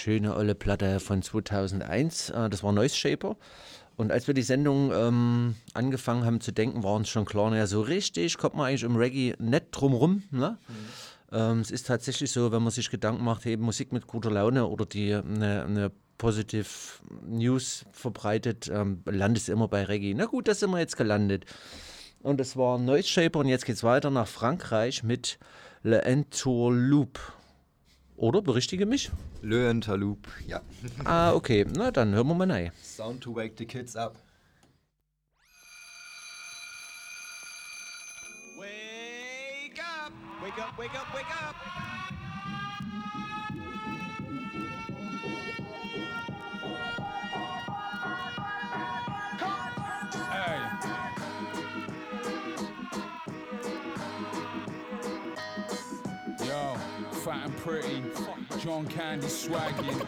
Schöne olle Platte von 2001. Äh, das war Noise Shaper. Und als wir die Sendung ähm, angefangen haben zu denken, war uns schon klar, naja, so richtig kommt man eigentlich um Reggae nicht drum rum. Ne? Ähm, es ist tatsächlich so, wenn man sich Gedanken macht, hey, Musik mit guter Laune oder die eine, eine Positive News verbreitet, ähm, du immer bei Reggae. Na gut, da sind wir jetzt gelandet. Und das war Noise Shaper und jetzt geht es weiter nach Frankreich mit Le Entourloupe. Oder berichtige mich? Le Entourloupe, ja. Ah, okay. Na dann hören wir mal rein. Sound to wake the kids up. Wake up, wake up, wake up, wake up. Pretty, John Candy swagging.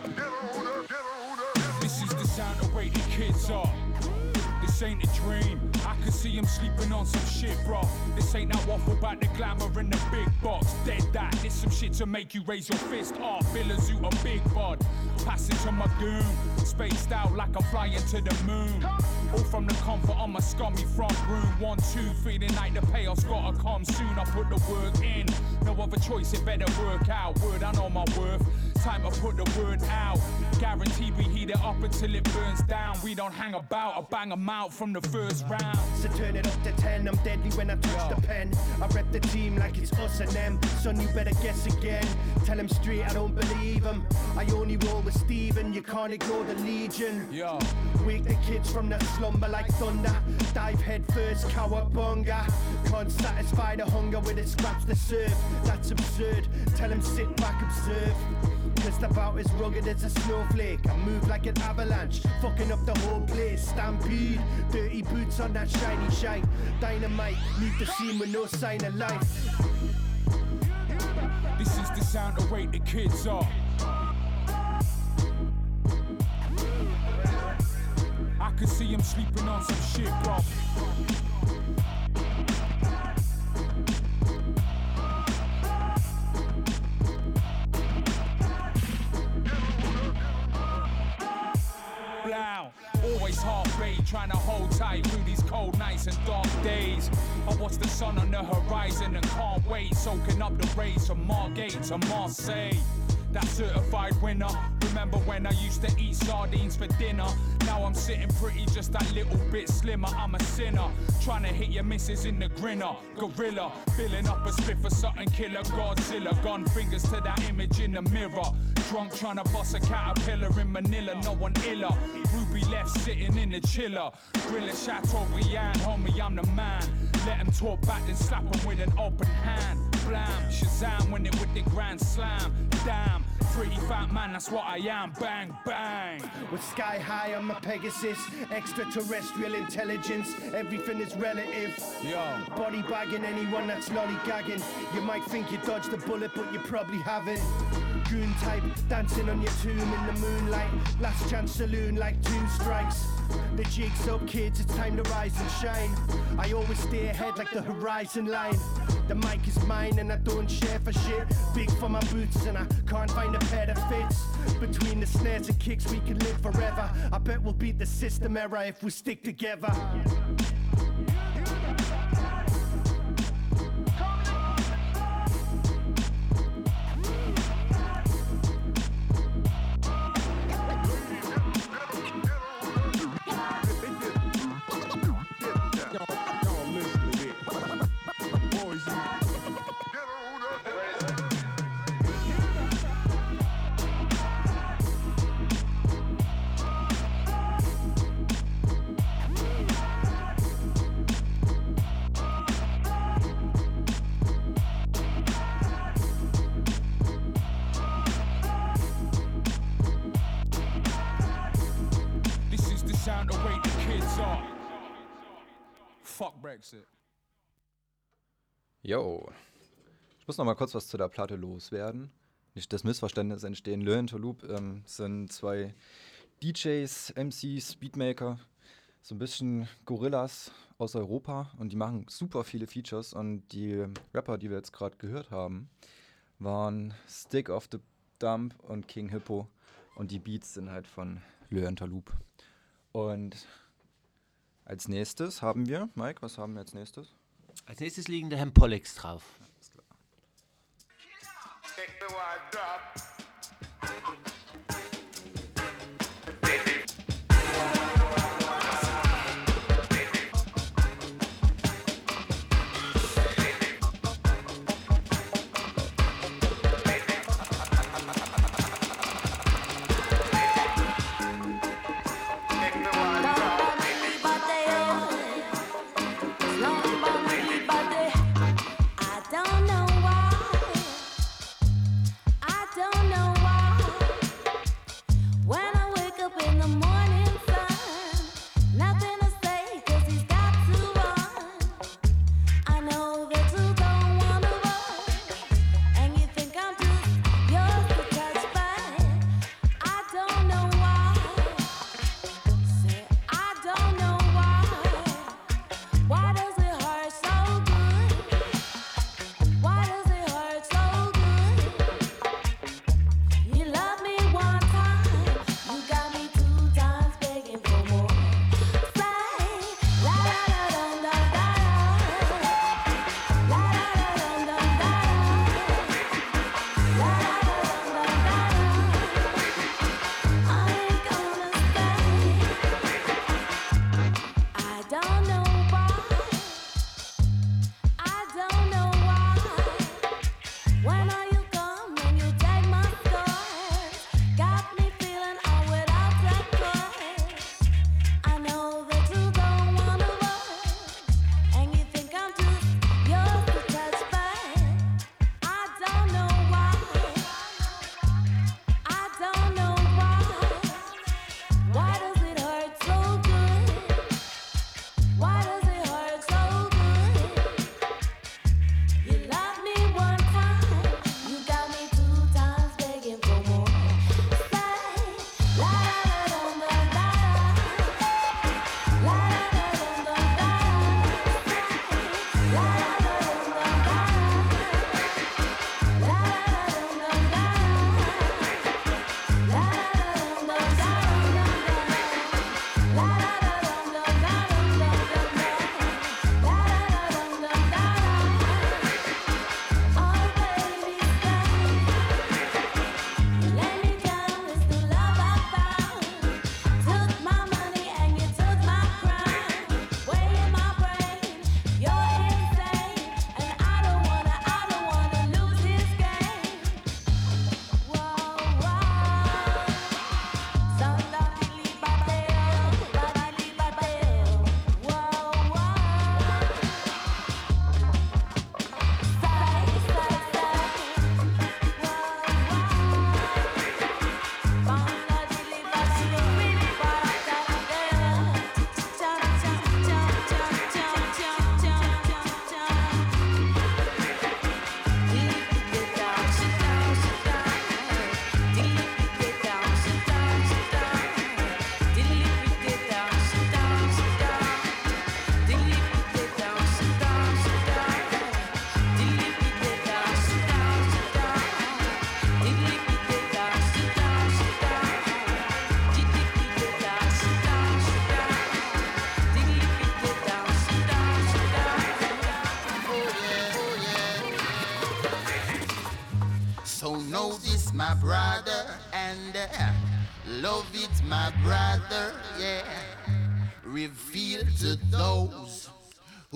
This is the sound of wake the kids up. This ain't a dream. I can see him sleeping on some shit, bro. This ain't that waffle about the glamour in the big box. Dead that. This some shit to make you raise your fist ah, off. Billers you a big bud. Pass it to my goon. Spaced out like I'm flying to the moon. All from the comfort of my scummy front room. One, two, feeling like the payoff's gotta come soon. I put the work in. No other choice, it better work out. Word, I know my worth. Time to put the word out. Guaranteed we heat it up until it burns down. We don't hang about, I bang 'em out from the first round. So turn it up to 10, I'm deadly when I touch the pen. I rep the team like it's us and them. Son, you better guess again. Tell him straight, I don't believe him. I only roll with Steven, you can't ignore the Legion. Yo. Wake the kids from their slumber like thunder. Dive head first, cowabunga. Can't satisfy the hunger with the scraps to serve. That's absurd. Tell him sit back, observe. Just about as rugged as a snowflake. I move like an avalanche, fucking up the whole place. Stampede, dirty boots on that shiny shine. Dynamite, leave the scene with no sign of life. This is the sound to wake the kids are. I can see him sleeping on some shit, bro. Always half baked, trying to hold tight through these cold nights and dark days. I watch the sun on the horizon and can't wait, soaking up the rays from Margate to Marseille. That certified winner. Remember when I used to eat sardines for dinner? Now I'm sitting pretty, just that little bit slimmer. I'm a sinner, trying to hit your misses in the grinner. Gorilla, filling up a spit for something killer. Godzilla, gun fingers to that image in the mirror. Drunk trying to bust a caterpillar in Manila, no one iller. Ruby left sitting in the chiller. Grilling Chateaubriand, homie, I'm the man. Let him talk back, then slap him with an open hand. Blam, Shazam, win it with the grand slam. Damn, pretty fat man, that's what I am. Bang, bang. With sky high on my Pegasus, extraterrestrial intelligence, everything is relative. Yo. Body bagging anyone that's lollygagging. You might think you dodged a bullet, but you probably haven't. Goon type, dancing on your tomb in the moonlight. Last chance saloon like two strikes. The jig's up, kids, it's time to rise and shine. I always stay ahead like the horizon line. The mic is mine and I don't share for shit. Big for my boots and I can't find a pair that fits. Between the snares and kicks, we can live forever. I bet we'll beat the system era if we stick together. Yo. Ich muss noch mal kurz was zu der Platte loswerden. Nicht das Missverständnis entstehen. Learn to Loop ähm, sind zwei DJs, MCs, Beatmaker, so ein bisschen Gorillas aus Europa und die machen super viele Features und die Rapper, die wir jetzt gerade gehört haben, waren Stick of the Dump und King Hippo und die Beats sind halt von Learn to Loop. Und als nächstes haben wir, Mike, was haben wir als nächstes? Als nächstes liegen der Herrn Pollex drauf. Alles klar.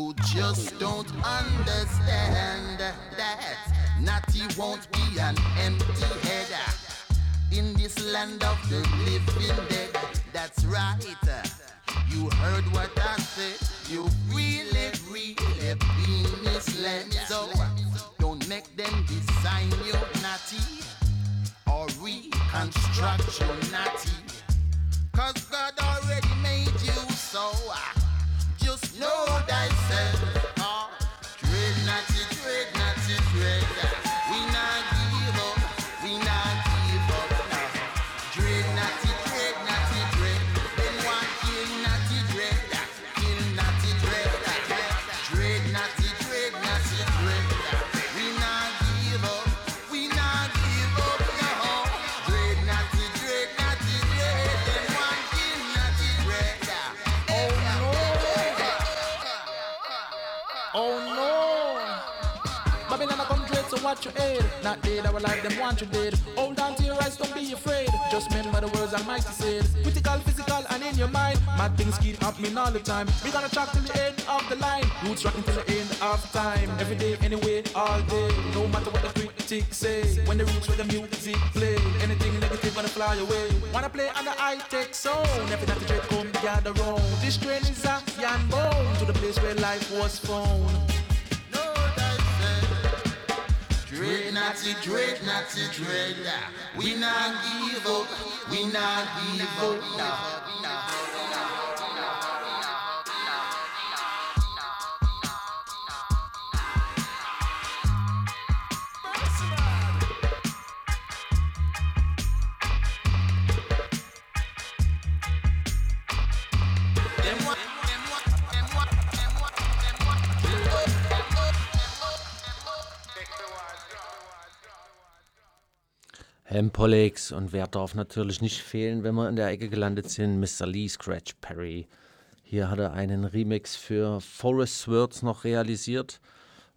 who just don't understand that Natty won't be an empty head in this land of the living dead. That's right, you heard what I said. You really, really been misled. So don't make them design your Natty or reconstruct your Natty. Cause God already made you so just know thyself. Not dead, our life, them want you dead. Hold on to your rights, don't be afraid. Just remember the words Almighty said. Critical, physical, and in your mind. Mad things keep happening all the time. We gonna track till the end of the line. Roots rocking till the end of time. Every day, anyway, all day. No matter what the critics say. When they reach where the music play. Anything negative gonna fly away. Wanna play on the high tech zone. Every night the dread come gather round. This train is a yan bone to the place where life was found. Dread Nazi, dread Nazi, dread. We not give up, we not give up now. Hempolex und wer darf natürlich nicht fehlen, wenn wir in der Ecke gelandet sind, Mr. Lee Scratch Perry. Hier hat er einen Remix für Forest Words noch realisiert.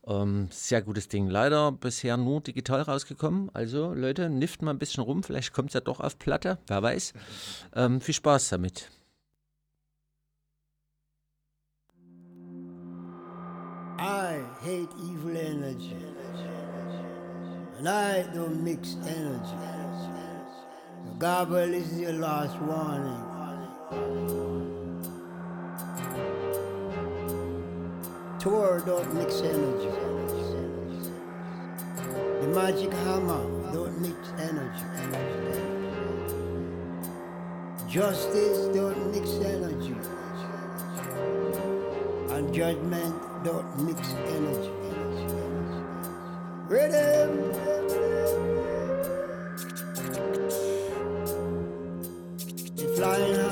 Ähm, sehr gutes Ding. Leider bisher nur digital rausgekommen. Also Leute, nifft mal ein bisschen rum. Vielleicht kommt es ja doch auf Platte. Wer weiß. Ähm, viel Spaß damit. I hate evil energy. I don't mix energy. Gabriel, this is your last warning. Tour don't mix energy. The magic hammer don't mix energy. Justice don't mix energy. And judgment don't mix energy. Rhythm, Flying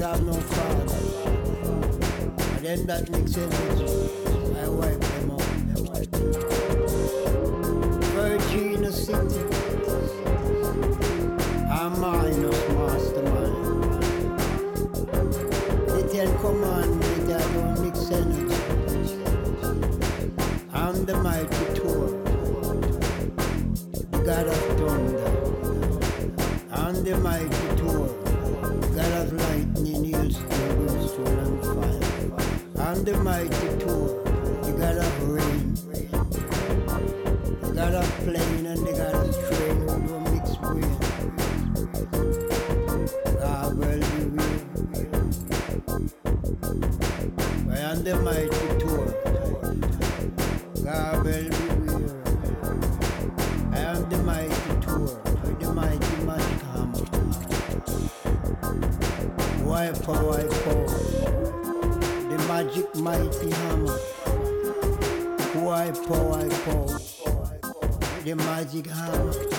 have no father. And then that mix energy. I wipe them out. Virginia City. The mighty tour. God will be real. I am the mighty tour the mighty magic hammer. Wipe wipe. The magic mighty hammer. Wipe wipe. The magic hammer.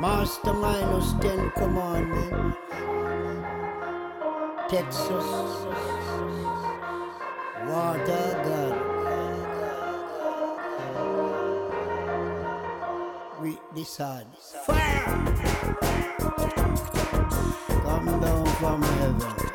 Master minus ten commandment. Texas. Water God. With the sun. Fire! Come down from heaven.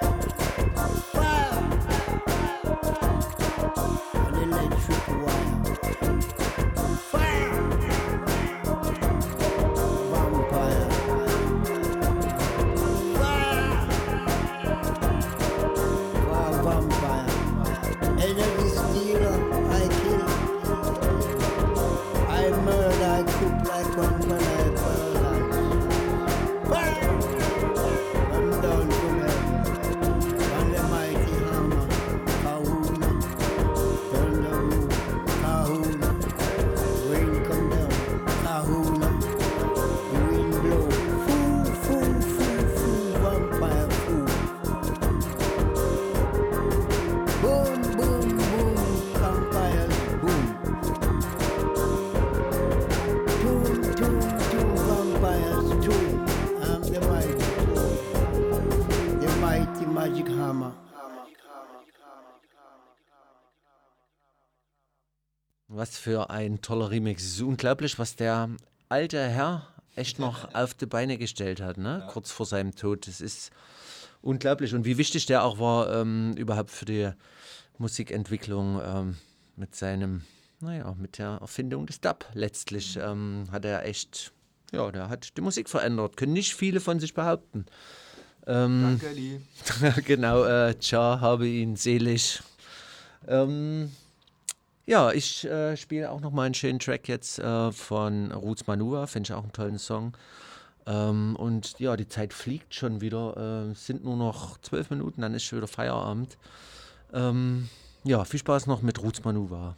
Für ein toller Remix. Es ist unglaublich, was der alte Herr echt noch auf die Beine gestellt hat, ne? kurz vor seinem Tod. Das ist unglaublich. Und wie wichtig der auch war ähm, überhaupt für die Musikentwicklung ähm, mit seinem, naja, mit der Erfindung des Dub letztlich ähm, hat er echt, ja, der hat die Musik verändert. Können nicht viele von sich behaupten. Ähm, Danke, Lee. genau, äh, Tja, habe ihn selig. Ähm, ja, ich äh, spiele auch noch mal einen schönen Track jetzt äh, von Roots Manua, finde ich auch einen tollen Song. Ähm, und ja, die Zeit fliegt schon wieder. Es sind nur noch zwölf Minuten, dann ist schon wieder Feierabend. Ähm, ja, viel Spaß noch mit Roots Manuva.